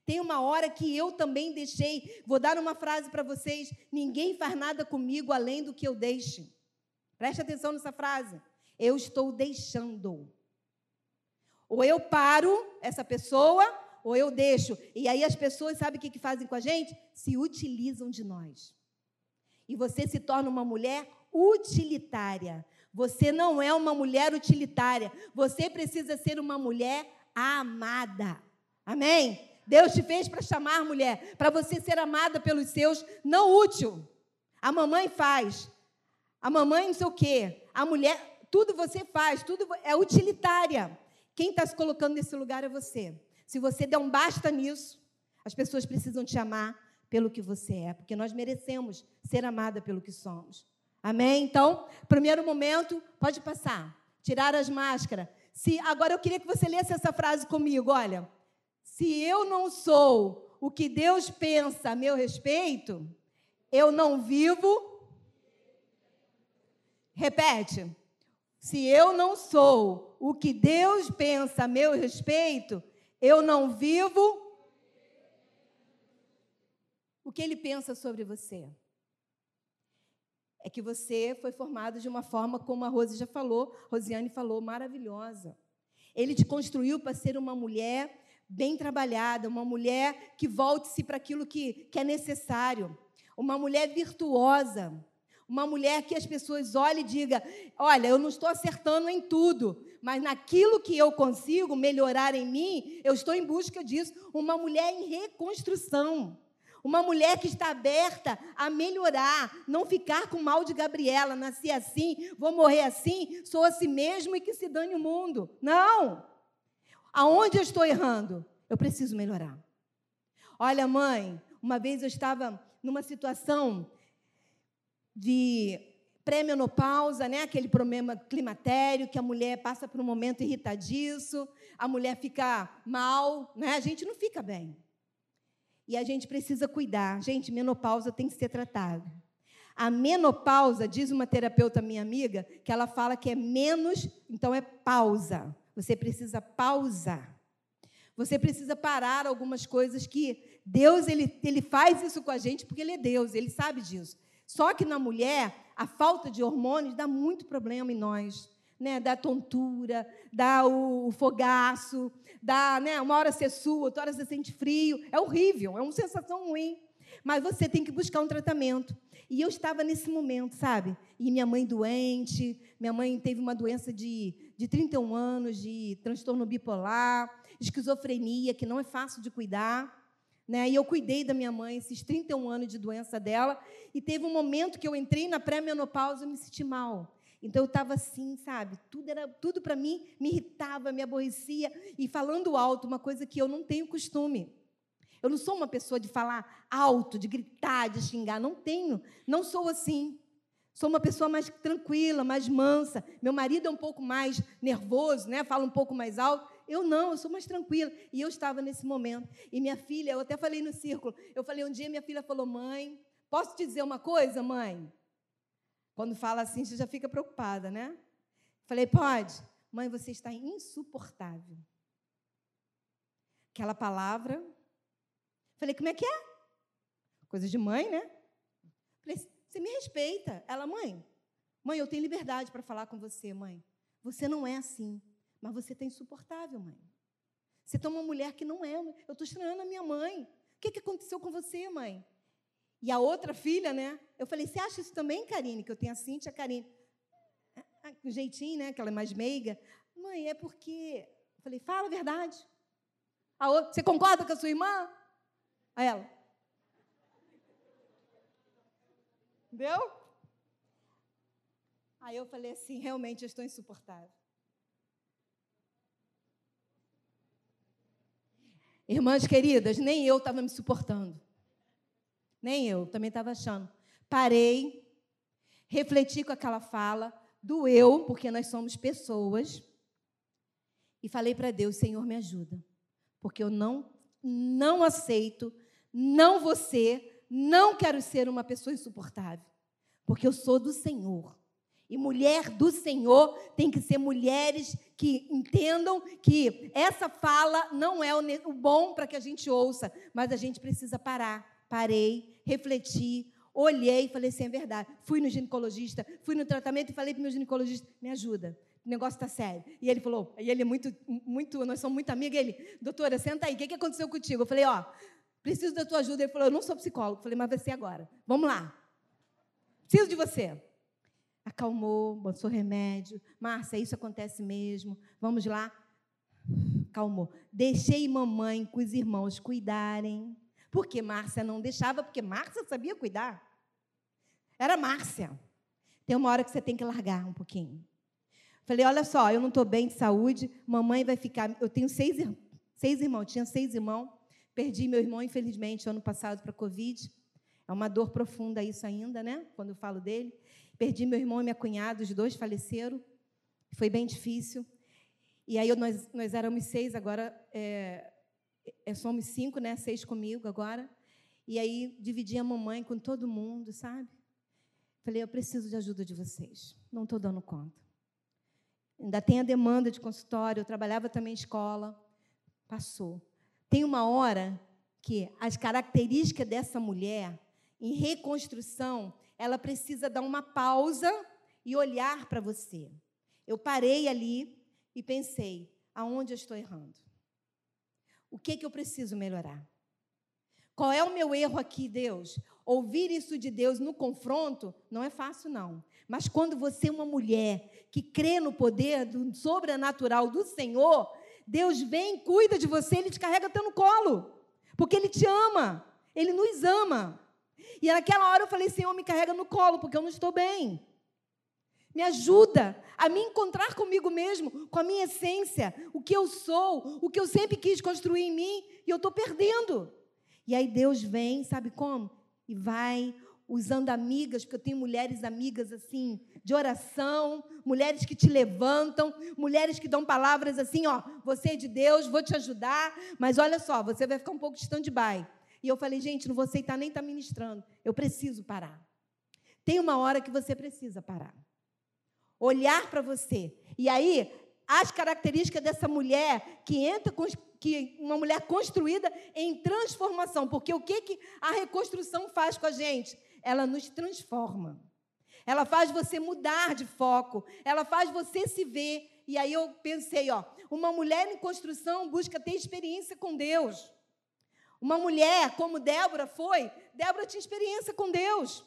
Tem uma hora que eu também deixei. Vou dar uma frase para vocês: ninguém faz nada comigo além do que eu deixe. Preste atenção nessa frase. Eu estou deixando. Ou eu paro essa pessoa, ou eu deixo. E aí as pessoas, sabem o que fazem com a gente? Se utilizam de nós e você se torna uma mulher utilitária. Você não é uma mulher utilitária. Você precisa ser uma mulher amada. Amém? Deus te fez para chamar mulher, para você ser amada pelos seus, não útil. A mamãe faz. A mamãe não sei o quê. A mulher, tudo você faz, tudo é utilitária. Quem está se colocando nesse lugar é você. Se você der um basta nisso, as pessoas precisam te amar, pelo que você é, porque nós merecemos ser amada pelo que somos. Amém? Então, primeiro momento, pode passar. Tirar as máscaras. Se agora eu queria que você lesse essa frase comigo, olha. Se eu não sou o que Deus pensa a meu respeito, eu não vivo. Repete. Se eu não sou o que Deus pensa a meu respeito, eu não vivo o que ele pensa sobre você? É que você foi formado de uma forma, como a Rose já falou, Rosiane falou, maravilhosa. Ele te construiu para ser uma mulher bem trabalhada, uma mulher que volte-se para aquilo que, que é necessário, uma mulher virtuosa, Uma mulher que as pessoas olhem e digam: olha, eu não estou acertando em tudo, mas naquilo que eu consigo melhorar em mim, eu estou em busca disso. Uma mulher em reconstrução. Uma mulher que está aberta a melhorar, não ficar com mal de Gabriela, nasci assim, vou morrer assim, sou assim mesmo e que se dane o mundo. Não! Aonde eu estou errando? Eu preciso melhorar. Olha, mãe, uma vez eu estava numa situação de pré-menopausa, né? aquele problema climatério, que a mulher passa por um momento irritadiço, a mulher fica mal, né? a gente não fica bem. E a gente precisa cuidar. Gente, menopausa tem que ser tratada. A menopausa, diz uma terapeuta minha amiga, que ela fala que é menos, então é pausa. Você precisa pausar. Você precisa parar algumas coisas que Deus ele, ele faz isso com a gente porque ele é Deus, ele sabe disso. Só que na mulher, a falta de hormônios dá muito problema em nós. Né, dá tontura, dá o, fogaço, dá, né, uma hora você sua, outra hora você sente frio. É horrível, é uma sensação ruim. Mas você tem que buscar um tratamento. E eu estava nesse momento, sabe? E minha mãe doente, minha mãe teve uma doença de, de 31 anos, de transtorno bipolar, esquizofrenia, que não é fácil de cuidar. Né? E eu cuidei da minha mãe esses 31 anos de doença dela. E teve um momento que eu entrei na pré-menopausa e me senti mal. Então eu estava assim, sabe? Tudo era tudo para mim me irritava, me aborrecia e falando alto, uma coisa que eu não tenho costume. Eu não sou uma pessoa de falar alto, de gritar, de xingar, não tenho. Não sou assim. Sou uma pessoa mais tranquila, mais mansa. Meu marido é um pouco mais nervoso, né? Fala um pouco mais alto. Eu não, eu sou mais tranquila. E eu estava nesse momento. E minha filha, eu até falei no círculo. Eu falei um dia, minha filha falou: "Mãe, posso te dizer uma coisa, mãe?" Quando fala assim, você já fica preocupada, né? Falei: "Pode. Mãe, você está insuportável." Aquela palavra. Falei: "Como é que é?" Coisa de mãe, né? Falei: "Você me respeita." Ela: "Mãe, mãe, eu tenho liberdade para falar com você, mãe. Você não é assim." Mas você está insuportável, mãe. Você está uma mulher que não é. Eu estou estranhando a minha mãe. O que, que aconteceu com você, mãe? E a outra filha, né? Eu falei, você acha isso também, Karine? Que eu tenho a Cintia, a Karine. Com jeitinho, né? Que ela é mais meiga. Mãe, é porque. Eu falei, fala a verdade. A outra, você concorda com a sua irmã? A ela. Entendeu? Aí eu falei assim, realmente eu estou insuportável. Irmãs queridas, nem eu estava me suportando. Nem eu, também estava achando. Parei, refleti com aquela fala, doeu, porque nós somos pessoas, e falei para Deus: Senhor, me ajuda, porque eu não, não aceito, não ser, não quero ser uma pessoa insuportável, porque eu sou do Senhor. E mulher do Senhor tem que ser mulheres que entendam que essa fala não é o bom para que a gente ouça, mas a gente precisa parar. Parei, refleti, olhei e falei assim: é verdade. Fui no ginecologista, fui no tratamento e falei para o meu ginecologista: me ajuda, o negócio está sério. E ele falou, e ele é muito, muito, nós somos muito amigos. Ele, doutora, senta aí, o que, que aconteceu contigo? Eu falei: ó, preciso da tua ajuda. Ele falou: eu não sou psicólogo. Eu falei: mas ser agora. Vamos lá. Preciso de você acalmou, botou remédio. Márcia, isso acontece mesmo. Vamos lá. Calmou. Deixei mamãe com os irmãos cuidarem. Porque Márcia não deixava, porque Márcia sabia cuidar. Era Márcia. Tem uma hora que você tem que largar um pouquinho. Falei, olha só, eu não estou bem de saúde, mamãe vai ficar. Eu tenho seis, seis irmãos, tinha seis irmãos. Perdi meu irmão, infelizmente, ano passado para a Covid. É uma dor profunda isso ainda, né? Quando eu falo dele. Perdi meu irmão e minha cunhada, os dois faleceram. Foi bem difícil. E aí nós, nós éramos seis, agora é, é, somos cinco, né? Seis comigo agora. E aí dividi a mamãe com todo mundo, sabe? Falei, eu preciso de ajuda de vocês. Não estou dando conta. Ainda tem a demanda de consultório, eu trabalhava também em escola. Passou. Tem uma hora que as características dessa mulher em reconstrução ela precisa dar uma pausa e olhar para você. Eu parei ali e pensei: aonde eu estou errando? O que, que eu preciso melhorar? Qual é o meu erro aqui, Deus? ouvir isso de Deus no confronto não é fácil, não. Mas quando você é uma mulher que crê no poder do sobrenatural do Senhor, Deus vem, cuida de você, Ele te carrega até no colo. Porque Ele te ama. Ele nos ama. E naquela hora eu falei, Senhor, me carrega no colo, porque eu não estou bem. Me ajuda a me encontrar comigo mesmo, com a minha essência, o que eu sou, o que eu sempre quis construir em mim, e eu estou perdendo. E aí Deus vem, sabe como? E vai usando amigas, porque eu tenho mulheres amigas assim, de oração, mulheres que te levantam, mulheres que dão palavras assim, ó, você é de Deus, vou te ajudar, mas olha só, você vai ficar um pouco de stand-by. E eu falei, gente, não vou aceitar nem estar tá ministrando, eu preciso parar. Tem uma hora que você precisa parar. Olhar para você. E aí, as características dessa mulher que entra com que uma mulher construída em transformação, porque o que, que a reconstrução faz com a gente? Ela nos transforma. Ela faz você mudar de foco, ela faz você se ver. E aí eu pensei, ó, uma mulher em construção busca ter experiência com Deus. Uma mulher como Débora foi, Débora tinha experiência com Deus.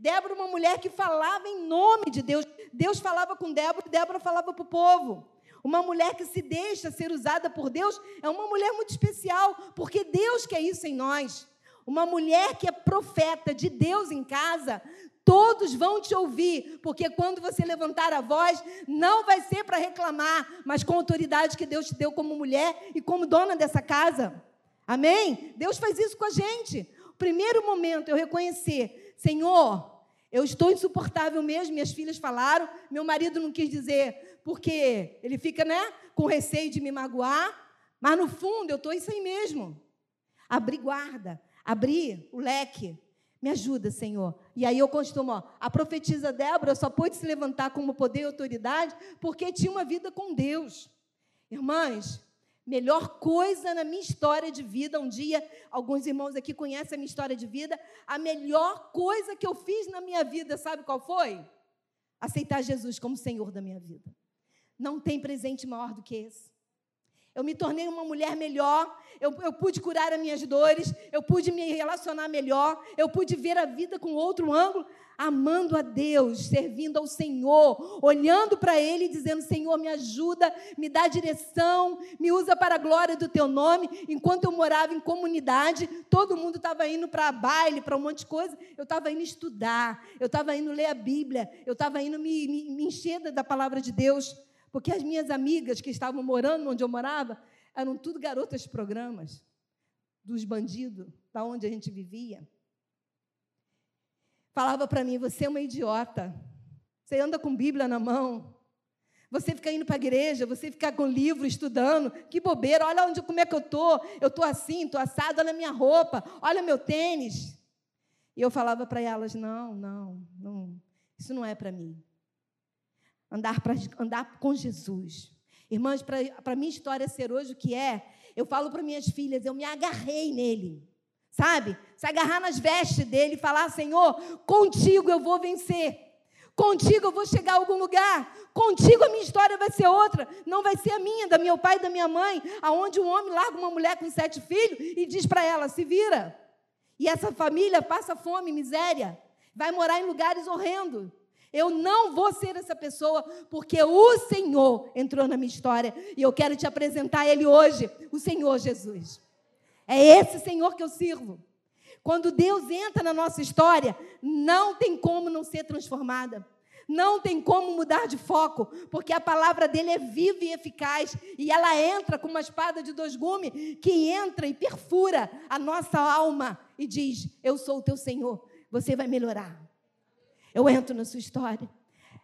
Débora, uma mulher que falava em nome de Deus. Deus falava com Débora e Débora falava para o povo. Uma mulher que se deixa ser usada por Deus é uma mulher muito especial, porque Deus quer isso em nós. Uma mulher que é profeta de Deus em casa, todos vão te ouvir, porque quando você levantar a voz, não vai ser para reclamar, mas com a autoridade que Deus te deu como mulher e como dona dessa casa. Amém? Deus faz isso com a gente. O primeiro momento eu reconhecer, Senhor, eu estou insuportável mesmo, minhas filhas falaram, meu marido não quis dizer, porque ele fica, né, com receio de me magoar, mas no fundo eu estou isso aí mesmo. Abrir guarda, abrir o leque. Me ajuda, Senhor. E aí eu costumo, ó, a profetisa Débora só pôde se levantar como poder e autoridade porque tinha uma vida com Deus. Irmãs, melhor coisa na minha história de vida, um dia, alguns irmãos aqui conhecem a minha história de vida, a melhor coisa que eu fiz na minha vida, sabe qual foi? Aceitar Jesus como Senhor da minha vida. Não tem presente maior do que esse. Eu me tornei uma mulher melhor, eu, eu, pude curar as minhas dores, eu pude me relacionar melhor, eu pude ver a vida com outro ângulo, amando a Deus, servindo ao Senhor, olhando para Ele e dizendo: Senhor, me ajuda, me dá direção, me usa para a glória do Teu nome. Enquanto eu morava em comunidade, todo mundo estava indo para baile, para um monte de coisa, eu estava indo estudar, eu estava indo ler a Bíblia, eu estava indo me, me, me encher da palavra de Deus. Porque as minhas amigas que estavam morando onde eu morava eram tudo garotas programas, dos bandidos, da onde a gente vivia. Falava para mim: você é uma idiota. Você anda com Bíblia na mão. Você fica indo para a igreja, você fica com livro estudando. Que bobeira, olha onde, como é que eu estou. Eu estou assim, estou assado, olha a minha roupa, olha meu tênis. E eu falava para elas: não, não, não, isso não é para mim andar, pra, andar com Jesus. Irmãs, para a minha história ser hoje o que é, eu falo para minhas filhas, eu me agarrei nele. Sabe? Se agarrar nas vestes dele e falar: Senhor, contigo eu vou vencer. Contigo eu vou chegar a algum lugar. Contigo a minha história vai ser outra. Não vai ser a minha, da meu pai e da minha mãe, aonde um homem larga uma mulher com sete filhos e diz para ela: se vira. E essa família passa fome, miséria. Vai morar em lugares horrendos. Eu não vou ser essa pessoa, porque o Senhor entrou na minha história e eu quero te apresentar Ele hoje, o Senhor Jesus. É esse Senhor que eu sirvo. Quando Deus entra na nossa história, não tem como não ser transformada. Não tem como mudar de foco, porque a palavra dele é viva e eficaz, e ela entra com uma espada de dois gumes que entra e perfura a nossa alma e diz: Eu sou o teu Senhor, você vai melhorar. Eu entro na sua história.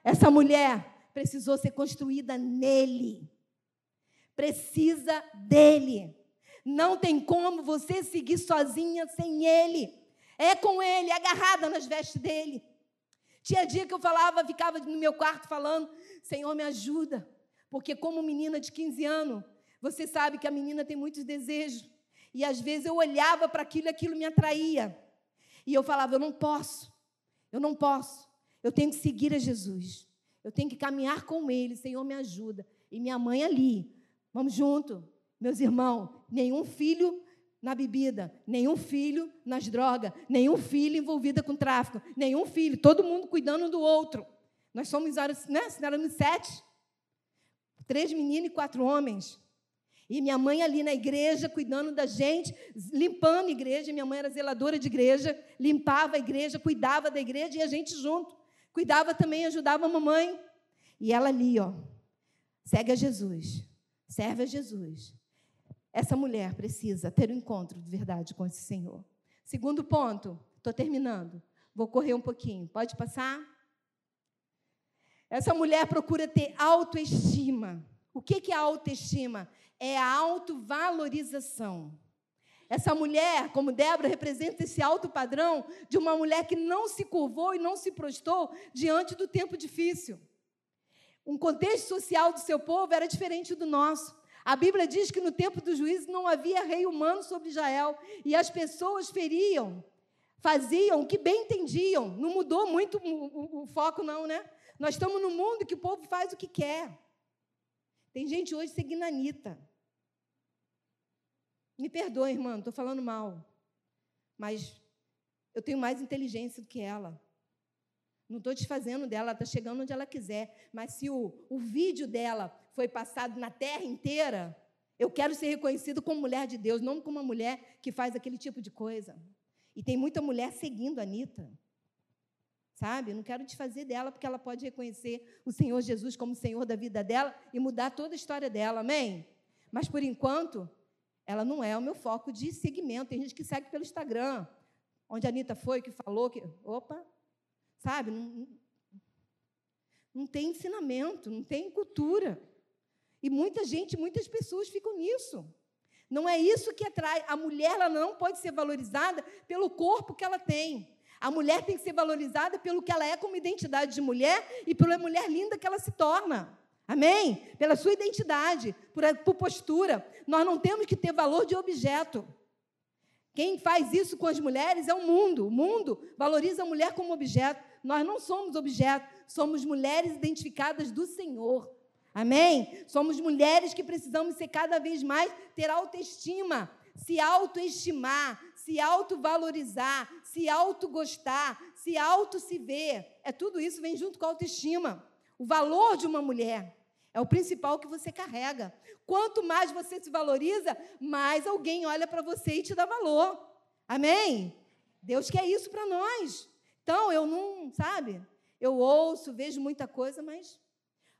Essa mulher precisou ser construída nele. Precisa dele. Não tem como você seguir sozinha sem ele. É com ele, agarrada nas vestes dele. Tinha dia que eu falava, ficava no meu quarto falando: Senhor, me ajuda. Porque, como menina de 15 anos, você sabe que a menina tem muitos desejos. E às vezes eu olhava para aquilo e aquilo me atraía. E eu falava: Eu não posso. Eu não posso. Eu tenho que seguir a Jesus. Eu tenho que caminhar com Ele. Senhor, me ajuda. E minha mãe ali. Vamos junto. Meus irmãos, nenhum filho na bebida, nenhum filho nas drogas, nenhum filho envolvido com tráfico, nenhum filho, todo mundo cuidando do outro. Nós somos, né, éramos sete, três meninos e quatro homens. E minha mãe ali na igreja, cuidando da gente, limpando a igreja. Minha mãe era zeladora de igreja, limpava a igreja, cuidava da igreja e a gente junto. Cuidava também, ajudava a mamãe. E ela ali, ó, segue a Jesus, serve a Jesus. Essa mulher precisa ter um encontro de verdade com esse Senhor. Segundo ponto, estou terminando. Vou correr um pouquinho. Pode passar? Essa mulher procura ter autoestima. O que é autoestima? É a autovalorização. Essa mulher, como Débora, representa esse alto padrão de uma mulher que não se curvou e não se prostou diante do tempo difícil. Um contexto social do seu povo era diferente do nosso. A Bíblia diz que no tempo do juízo não havia rei humano sobre Israel e as pessoas feriam, faziam o que bem entendiam. Não mudou muito o, o foco, não, né? Nós estamos no mundo que o povo faz o que quer. Tem gente hoje seguindo. Me perdoe, irmã, estou falando mal. Mas eu tenho mais inteligência do que ela. Não estou desfazendo dela, ela está chegando onde ela quiser. Mas se o, o vídeo dela foi passado na terra inteira, eu quero ser reconhecido como mulher de Deus, não como uma mulher que faz aquele tipo de coisa. E tem muita mulher seguindo a Anitta. Sabe? não quero desfazer dela, porque ela pode reconhecer o Senhor Jesus como Senhor da vida dela e mudar toda a história dela. Amém? Mas, por enquanto, ela não é o meu foco de seguimento. Tem gente que segue pelo Instagram, onde a Anitta foi, que falou que. Opa! Sabe? Não, não tem ensinamento, não tem cultura. E muita gente, muitas pessoas ficam nisso. Não é isso que atrai. A mulher ela não pode ser valorizada pelo corpo que ela tem. A mulher tem que ser valorizada pelo que ela é como identidade de mulher e pela mulher linda que ela se torna. Amém? Pela sua identidade, por, por postura. Nós não temos que ter valor de objeto. Quem faz isso com as mulheres é o mundo. O mundo valoriza a mulher como objeto. Nós não somos objeto, somos mulheres identificadas do Senhor. Amém? Somos mulheres que precisamos ser cada vez mais, ter autoestima, se autoestimar, se autovalorizar, se autogostar, se auto se ver. É tudo isso vem junto com a autoestima. O valor de uma mulher é o principal que você carrega. Quanto mais você se valoriza, mais alguém olha para você e te dá valor. Amém? Deus quer isso para nós. Então, eu não, sabe? Eu ouço, vejo muita coisa, mas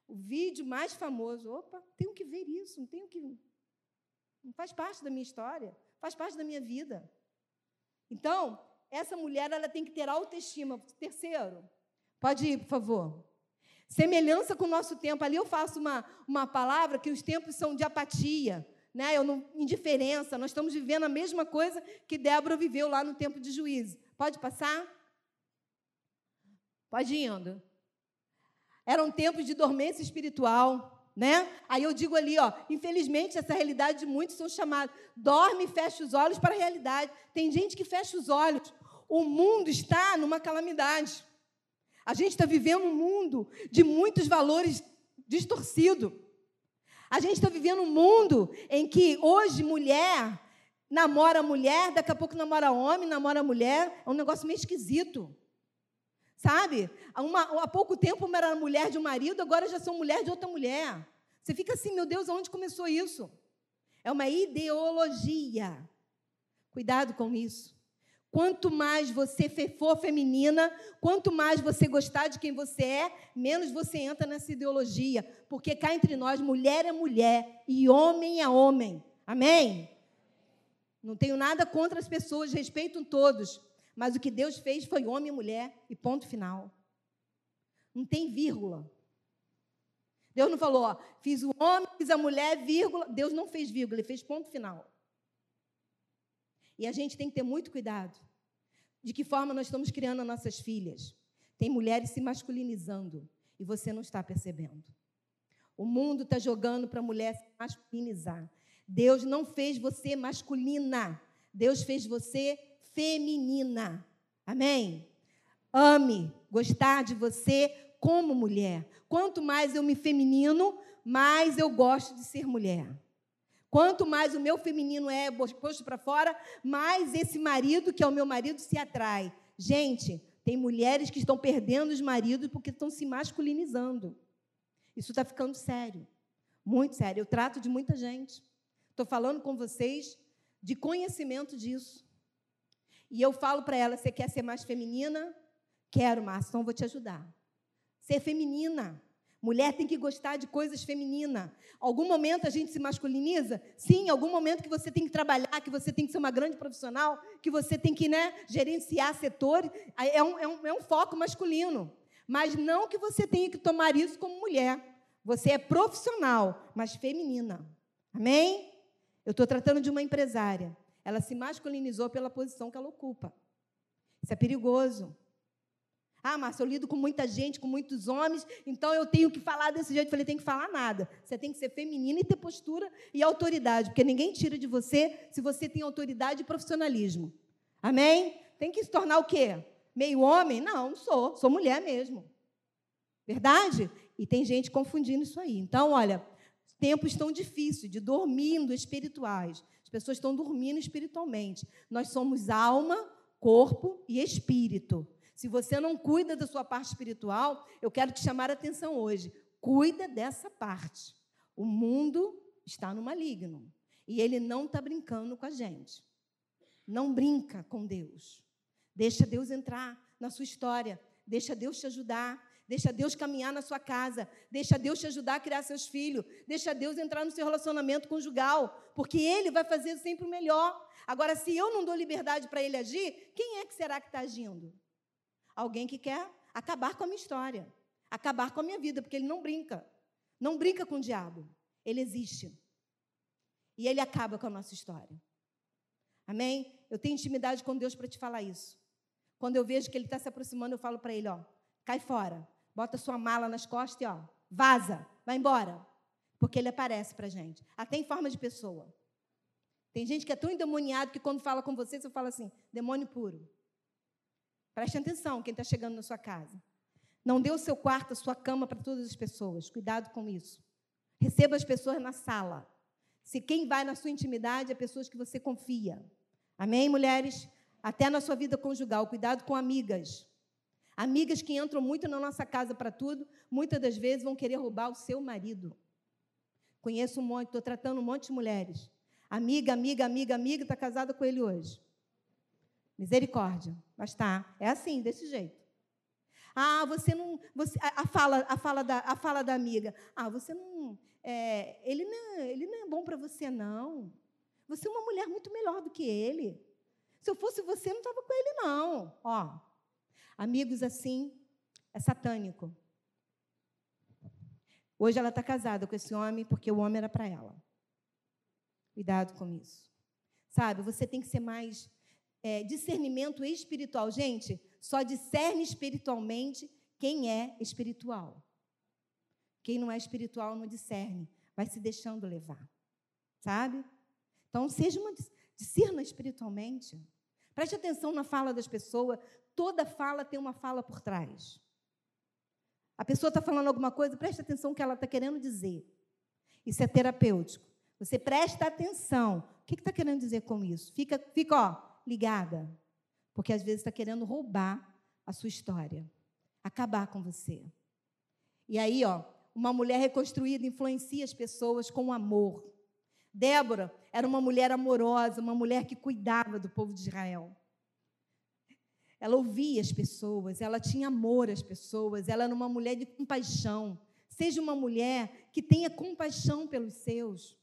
o vídeo mais famoso. Opa, tenho que ver isso, não tenho que. Não faz parte da minha história, faz parte da minha vida. Então, essa mulher ela tem que ter autoestima. Terceiro, pode ir, por favor. Semelhança com o nosso tempo. Ali eu faço uma, uma palavra que os tempos são de apatia, né? Eu não, indiferença. Nós estamos vivendo a mesma coisa que Débora viveu lá no tempo de juízo. Pode passar? Pode ir indo. Eram tempos de dormência espiritual, né? Aí eu digo ali, ó, infelizmente essa realidade de muitos são chamados, dorme e fecha os olhos para a realidade. Tem gente que fecha os olhos. O mundo está numa calamidade. A gente está vivendo um mundo de muitos valores distorcidos. A gente está vivendo um mundo em que hoje mulher namora mulher, daqui a pouco namora homem, namora mulher. É um negócio meio esquisito. Sabe? Uma, há pouco tempo era mulher de um marido, agora já sou mulher de outra mulher. Você fica assim, meu Deus, aonde começou isso? É uma ideologia. Cuidado com isso. Quanto mais você for feminina, quanto mais você gostar de quem você é, menos você entra nessa ideologia. Porque cá entre nós, mulher é mulher e homem é homem. Amém? Não tenho nada contra as pessoas, respeito todos. Mas o que Deus fez foi homem e mulher e ponto final. Não tem vírgula. Deus não falou, ó, fiz o homem, fiz a mulher, vírgula. Deus não fez vírgula, ele fez ponto final. E a gente tem que ter muito cuidado de que forma nós estamos criando as nossas filhas. Tem mulheres se masculinizando e você não está percebendo. O mundo está jogando para a mulher se masculinizar. Deus não fez você masculina. Deus fez você feminina. Amém? Ame gostar de você como mulher. Quanto mais eu me feminino, mais eu gosto de ser mulher. Quanto mais o meu feminino é posto para fora, mais esse marido, que é o meu marido, se atrai. Gente, tem mulheres que estão perdendo os maridos porque estão se masculinizando. Isso está ficando sério. Muito sério. Eu trato de muita gente. Estou falando com vocês de conhecimento disso. E eu falo para ela: você quer ser mais feminina? Quero, Márcia, então vou te ajudar. Ser feminina. Mulher tem que gostar de coisas femininas. Algum momento a gente se masculiniza? Sim, algum momento que você tem que trabalhar, que você tem que ser uma grande profissional, que você tem que né, gerenciar setores. É um, é, um, é um foco masculino. Mas não que você tenha que tomar isso como mulher. Você é profissional, mas feminina. Amém? Eu estou tratando de uma empresária. Ela se masculinizou pela posição que ela ocupa. Isso é perigoso. Ah, Márcia, eu lido com muita gente, com muitos homens, então eu tenho que falar desse jeito. Eu falei, tem que falar nada. Você tem que ser feminina e ter postura e autoridade, porque ninguém tira de você se você tem autoridade e profissionalismo. Amém? Tem que se tornar o quê? Meio homem? Não, não sou. Sou mulher mesmo. Verdade? E tem gente confundindo isso aí. Então, olha, tempos tão difíceis de dormindo espirituais. As pessoas estão dormindo espiritualmente. Nós somos alma, corpo e espírito. Se você não cuida da sua parte espiritual, eu quero te chamar a atenção hoje. Cuida dessa parte. O mundo está no maligno. E ele não está brincando com a gente. Não brinca com Deus. Deixa Deus entrar na sua história. Deixa Deus te ajudar. Deixa Deus caminhar na sua casa. Deixa Deus te ajudar a criar seus filhos. Deixa Deus entrar no seu relacionamento conjugal. Porque Ele vai fazer sempre o melhor. Agora, se eu não dou liberdade para Ele agir, quem é que será que está agindo? Alguém que quer acabar com a minha história, acabar com a minha vida, porque ele não brinca. Não brinca com o diabo. Ele existe. E ele acaba com a nossa história. Amém? Eu tenho intimidade com Deus para te falar isso. Quando eu vejo que ele está se aproximando, eu falo para ele: ó, cai fora, bota sua mala nas costas e ó, vaza, vai embora. Porque ele aparece para gente, até em forma de pessoa. Tem gente que é tão endemoniado que quando fala com você, você fala assim: demônio puro. Preste atenção, quem está chegando na sua casa. Não dê o seu quarto, a sua cama para todas as pessoas. Cuidado com isso. Receba as pessoas na sala. Se quem vai na sua intimidade é pessoas que você confia. Amém, mulheres? Até na sua vida conjugal. Cuidado com amigas. Amigas que entram muito na nossa casa para tudo, muitas das vezes vão querer roubar o seu marido. Conheço um monte, estou tratando um monte de mulheres. Amiga, amiga, amiga, amiga, está casada com ele hoje. Misericórdia. Mas tá, é assim, desse jeito. Ah, você não. Você, a, a, fala, a, fala da, a fala da amiga. Ah, você não. É, ele, não ele não é bom para você, não. Você é uma mulher muito melhor do que ele. Se eu fosse você, não estava com ele, não. Ó, amigos assim, é satânico. Hoje ela está casada com esse homem porque o homem era para ela. Cuidado com isso. Sabe, você tem que ser mais é, discernimento espiritual. Gente, só discerne espiritualmente quem é espiritual. Quem não é espiritual não discerne, vai se deixando levar. Sabe? Então, seja uma discerna espiritualmente. Preste atenção na fala das pessoas. Toda fala tem uma fala por trás. A pessoa está falando alguma coisa, preste atenção no que ela está querendo dizer. Isso é terapêutico. Você presta atenção. O que está que querendo dizer com isso? Fica, fica ó, ligada, porque às vezes está querendo roubar a sua história, acabar com você. E aí, ó, uma mulher reconstruída influencia as pessoas com amor. Débora era uma mulher amorosa, uma mulher que cuidava do povo de Israel. Ela ouvia as pessoas, ela tinha amor às pessoas, ela era uma mulher de compaixão. Seja uma mulher que tenha compaixão pelos seus.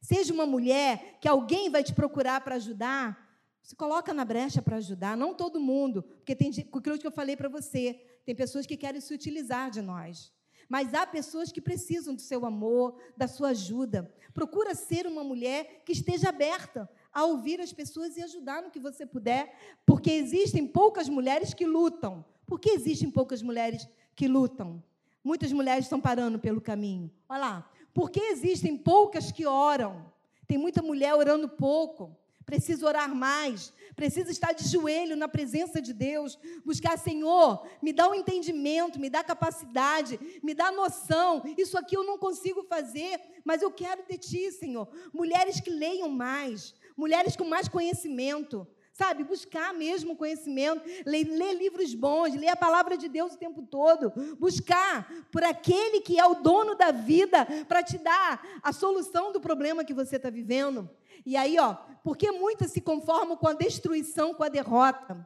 Seja uma mulher que alguém vai te procurar para ajudar, se coloca na brecha para ajudar, não todo mundo, porque tem aquilo que eu falei para você, tem pessoas que querem se utilizar de nós. Mas há pessoas que precisam do seu amor, da sua ajuda. Procura ser uma mulher que esteja aberta a ouvir as pessoas e ajudar no que você puder, porque existem poucas mulheres que lutam. Por que existem poucas mulheres que lutam? Muitas mulheres estão parando pelo caminho. Olha lá. Porque existem poucas que oram. Tem muita mulher orando pouco. precisa orar mais, precisa estar de joelho na presença de Deus, buscar, Senhor, me dá um entendimento, me dá capacidade, me dá noção. Isso aqui eu não consigo fazer, mas eu quero de Ti, Senhor. Mulheres que leiam mais, mulheres com mais conhecimento. Sabe, buscar mesmo conhecimento, ler, ler, livros bons, ler a palavra de Deus o tempo todo, buscar por aquele que é o dono da vida para te dar a solução do problema que você está vivendo. E aí, ó, porque muitas se conformam com a destruição, com a derrota,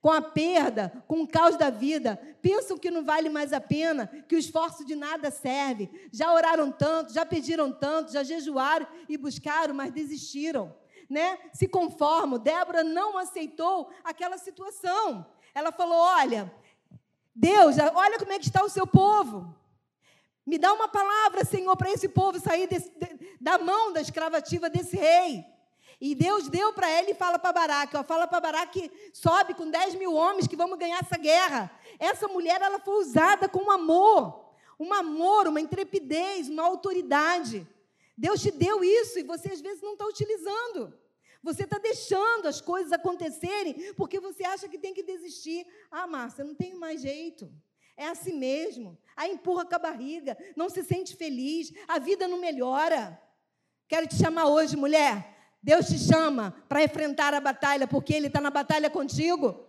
com a perda, com o caos da vida, pensam que não vale mais a pena, que o esforço de nada serve. Já oraram tanto, já pediram tanto, já jejuaram e buscaram, mas desistiram. Né? Se conformam. Débora não aceitou aquela situação. Ela falou: Olha, Deus, olha como é que está o seu povo. Me dá uma palavra, Senhor, para esse povo sair desse, de, da mão da escravativa desse rei. E Deus deu para ele e fala para Baraque, ó, fala para Baraque que sobe com 10 mil homens que vamos ganhar essa guerra. Essa mulher ela foi usada com amor, um amor, uma intrepidez, uma autoridade. Deus te deu isso e você às vezes não está utilizando. Você está deixando as coisas acontecerem porque você acha que tem que desistir. Ah, Márcia, não tem mais jeito. É assim mesmo. Aí empurra com a barriga, não se sente feliz, a vida não melhora. Quero te chamar hoje, mulher. Deus te chama para enfrentar a batalha, porque Ele está na batalha contigo.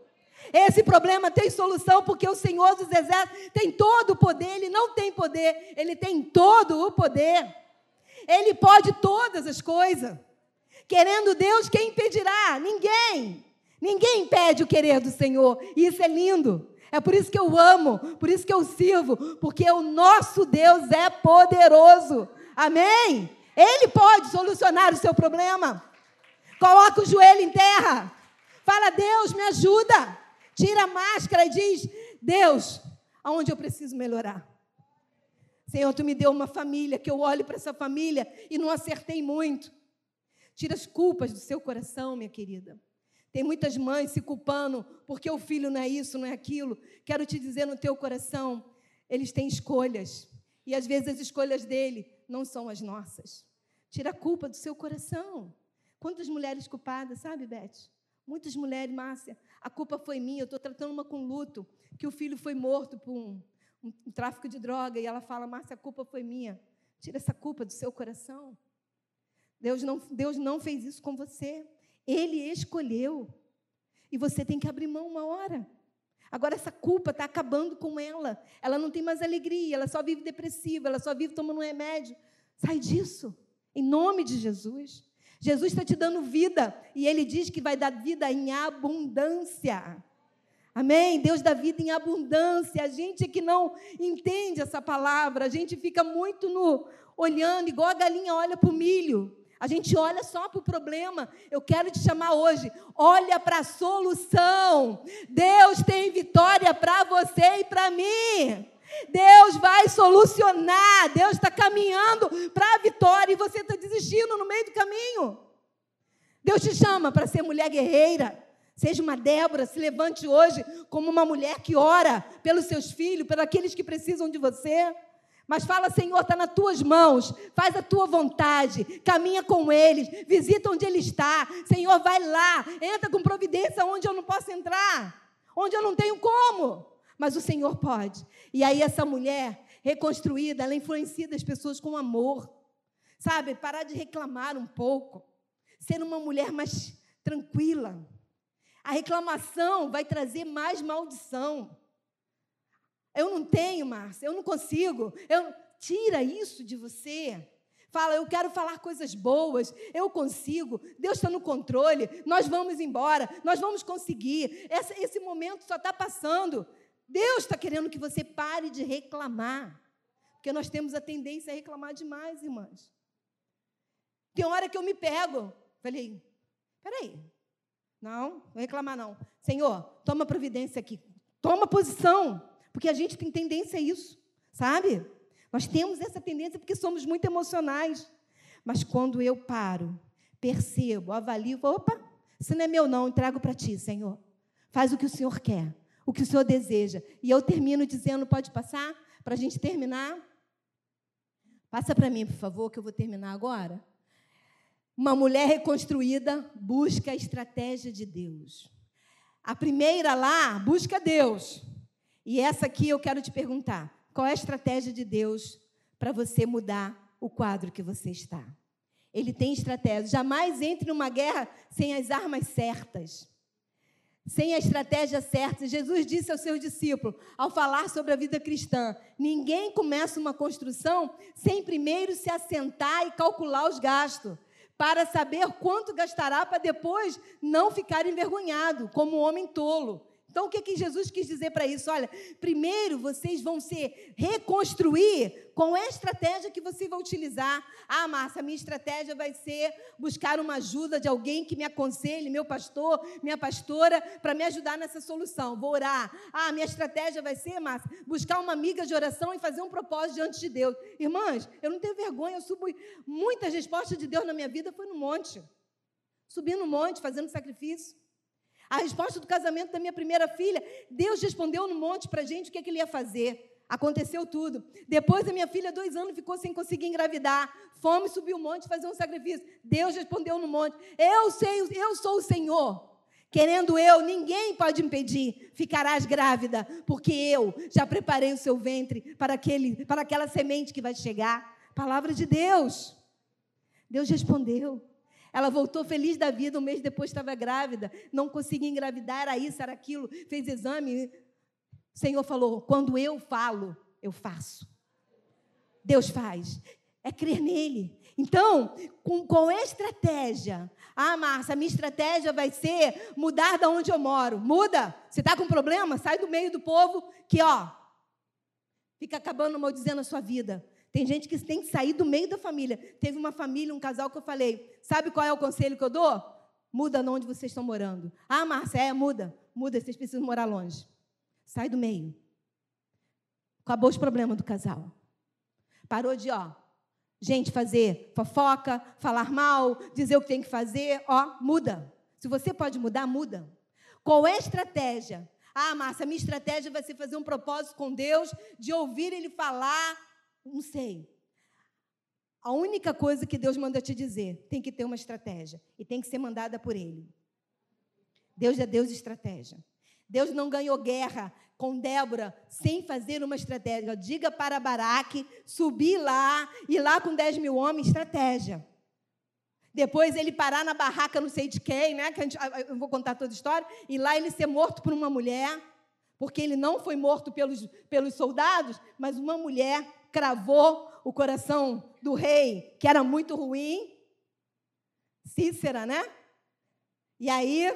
Esse problema tem solução, porque o Senhor dos Exércitos tem todo o poder, Ele não tem poder, Ele tem todo o poder. Ele pode todas as coisas. Querendo Deus, quem impedirá? Ninguém. Ninguém impede o querer do Senhor. E isso é lindo. É por isso que eu amo, por isso que eu sirvo, porque o nosso Deus é poderoso. Amém? Ele pode solucionar o seu problema. Coloca o joelho em terra. Fala, Deus, me ajuda. Tira a máscara e diz: Deus, aonde eu preciso melhorar? Senhor, tu me deu uma família, que eu olhe para essa família e não acertei muito. Tira as culpas do seu coração, minha querida. Tem muitas mães se culpando porque o filho não é isso, não é aquilo. Quero te dizer no teu coração, eles têm escolhas. E às vezes as escolhas dele não são as nossas. Tira a culpa do seu coração. Quantas mulheres culpadas, sabe, Beth? Muitas mulheres, Márcia, a culpa foi minha, eu estou tratando uma com luto, que o filho foi morto por um, um, um tráfico de droga, e ela fala, Márcia, a culpa foi minha. Tira essa culpa do seu coração. Deus não, Deus não fez isso com você. Ele escolheu. E você tem que abrir mão uma hora. Agora, essa culpa está acabando com ela. Ela não tem mais alegria, ela só vive depressiva, ela só vive tomando um remédio. Sai disso, em nome de Jesus. Jesus está te dando vida e ele diz que vai dar vida em abundância. Amém? Deus dá vida em abundância. A gente que não entende essa palavra, a gente fica muito no olhando, igual a galinha olha para o milho. A gente olha só para o problema. Eu quero te chamar hoje. Olha para a solução. Deus tem vitória para você e para mim. Deus vai solucionar. Deus está caminhando para a vitória e você está desistindo no meio do caminho. Deus te chama para ser mulher guerreira. Seja uma Débora, se levante hoje como uma mulher que ora pelos seus filhos, pelos aqueles que precisam de você. Mas fala, Senhor, está nas tuas mãos, faz a tua vontade, caminha com eles, visita onde ele está. Senhor, vai lá, entra com providência onde eu não posso entrar, onde eu não tenho como. Mas o Senhor pode. E aí, essa mulher reconstruída, ela influencia as pessoas com amor. Sabe, parar de reclamar um pouco, ser uma mulher mais tranquila. A reclamação vai trazer mais maldição. Eu não tenho, Márcia, eu não consigo. Eu... Tira isso de você. Fala, eu quero falar coisas boas, eu consigo, Deus está no controle, nós vamos embora, nós vamos conseguir. Esse, esse momento só está passando. Deus está querendo que você pare de reclamar, porque nós temos a tendência a reclamar demais, irmãs. Tem hora que eu me pego, falei, peraí, não, não reclamar não. Senhor, toma providência aqui, toma posição. Porque a gente tem tendência a isso, sabe? Nós temos essa tendência porque somos muito emocionais. Mas quando eu paro, percebo, avalio, opa, isso não é meu não, entrego para ti, Senhor. Faz o que o Senhor quer, o que o Senhor deseja. E eu termino dizendo, pode passar, para a gente terminar? Passa para mim, por favor, que eu vou terminar agora. Uma mulher reconstruída busca a estratégia de Deus. A primeira lá busca Deus. E essa aqui eu quero te perguntar: qual é a estratégia de Deus para você mudar o quadro que você está? Ele tem estratégia. Jamais entre numa guerra sem as armas certas, sem a estratégia certa. Jesus disse aos seus discípulos, ao falar sobre a vida cristã: ninguém começa uma construção sem primeiro se assentar e calcular os gastos para saber quanto gastará para depois não ficar envergonhado, como um homem tolo. Então, o que, que Jesus quis dizer para isso? Olha, primeiro vocês vão se reconstruir com a estratégia que você vai utilizar. Ah, Márcia, minha estratégia vai ser buscar uma ajuda de alguém que me aconselhe, meu pastor, minha pastora, para me ajudar nessa solução. Vou orar. Ah, minha estratégia vai ser, Márcia, buscar uma amiga de oração e fazer um propósito diante de Deus. Irmãs, eu não tenho vergonha, eu subo. Muitas respostas de Deus na minha vida foi no monte. Subi no monte, fazendo sacrifício. A resposta do casamento da minha primeira filha, Deus respondeu no monte para a gente o que, é que ele ia fazer. Aconteceu tudo. Depois a minha filha, dois anos, ficou sem conseguir engravidar. Fome, subiu o monte fazer um sacrifício. Deus respondeu no monte. Eu sei, eu sou o Senhor. Querendo eu, ninguém pode impedir. Ficarás grávida, porque eu já preparei o seu ventre para, aquele, para aquela semente que vai chegar. Palavra de Deus. Deus respondeu. Ela voltou feliz da vida, um mês depois estava grávida, não conseguia engravidar, era isso, era aquilo, fez exame. O Senhor falou: quando eu falo, eu faço. Deus faz. É crer nele. Então, com, com estratégia. Ah, Márcia, a minha estratégia vai ser mudar da onde eu moro. Muda. Você está com problema? Sai do meio do povo que, ó, fica acabando maldizendo a sua vida. Tem gente que tem que sair do meio da família. Teve uma família, um casal que eu falei: sabe qual é o conselho que eu dou? Muda onde vocês estão morando. Ah, Márcia, é, muda. Muda, vocês precisam morar longe. Sai do meio. Acabou os problemas do casal. Parou de, ó, gente fazer fofoca, falar mal, dizer o que tem que fazer, ó, muda. Se você pode mudar, muda. Qual é a estratégia? Ah, Márcia, minha estratégia vai ser fazer um propósito com Deus, de ouvir Ele falar não sei. A única coisa que Deus manda te dizer, tem que ter uma estratégia e tem que ser mandada por Ele. Deus é Deus de estratégia. Deus não ganhou guerra com Débora sem fazer uma estratégia. Diga para Baraque subir lá, e lá com 10 mil homens, estratégia. Depois ele parar na barraca, não sei de quem, né? Que gente, eu vou contar toda a história, e lá ele ser morto por uma mulher, porque ele não foi morto pelos, pelos soldados, mas uma mulher cravou o coração do rei, que era muito ruim. Cícera, né? E aí,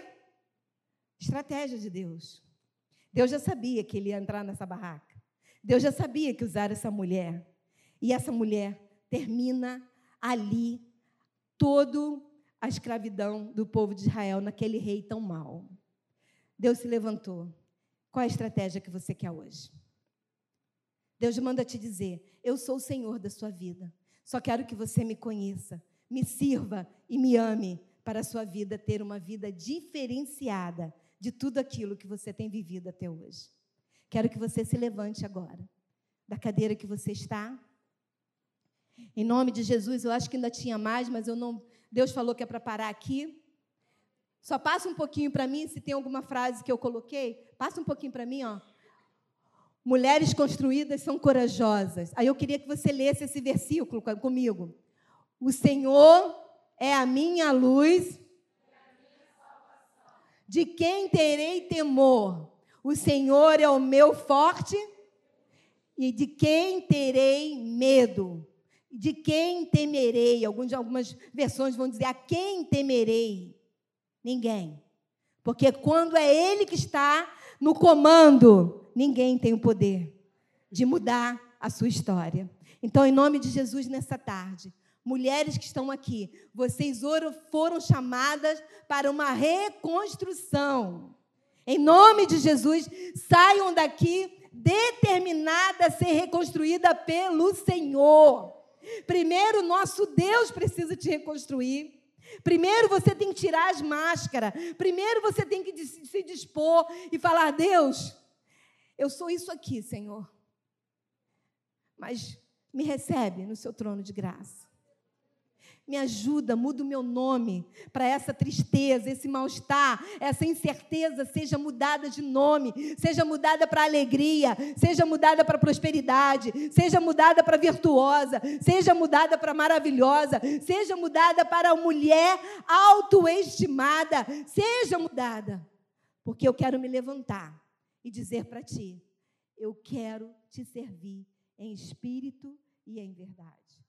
estratégia de Deus. Deus já sabia que ele ia entrar nessa barraca. Deus já sabia que usar essa mulher. E essa mulher termina ali todo a escravidão do povo de Israel naquele rei tão mau. Deus se levantou. Qual é a estratégia que você quer hoje? Deus manda te dizer: Eu sou o Senhor da sua vida. Só quero que você me conheça, me sirva e me ame para a sua vida ter uma vida diferenciada de tudo aquilo que você tem vivido até hoje. Quero que você se levante agora da cadeira que você está. Em nome de Jesus, eu acho que ainda tinha mais, mas eu não. Deus falou que é para parar aqui. Só passa um pouquinho para mim, se tem alguma frase que eu coloquei, passa um pouquinho para mim, ó. Mulheres construídas são corajosas. Aí eu queria que você lesse esse versículo comigo. O Senhor é a minha luz. De quem terei temor? O Senhor é o meu forte. E de quem terei medo? De quem temerei? Algumas versões vão dizer: a quem temerei? Ninguém. Porque quando é Ele que está no comando, ninguém tem o poder de mudar a sua história. Então, em nome de Jesus, nessa tarde, mulheres que estão aqui, vocês foram chamadas para uma reconstrução. Em nome de Jesus, saiam daqui determinada a ser reconstruída pelo Senhor. Primeiro, nosso Deus precisa te reconstruir. Primeiro você tem que tirar as máscaras. Primeiro você tem que se dispor e falar: Deus, eu sou isso aqui, Senhor. Mas me recebe no seu trono de graça. Me ajuda, muda o meu nome para essa tristeza, esse mal-estar, essa incerteza seja mudada de nome, seja mudada para alegria, seja mudada para prosperidade, seja mudada para virtuosa, seja mudada para maravilhosa, seja mudada para mulher autoestimada, seja mudada. Porque eu quero me levantar e dizer para ti: eu quero te servir em espírito e em verdade.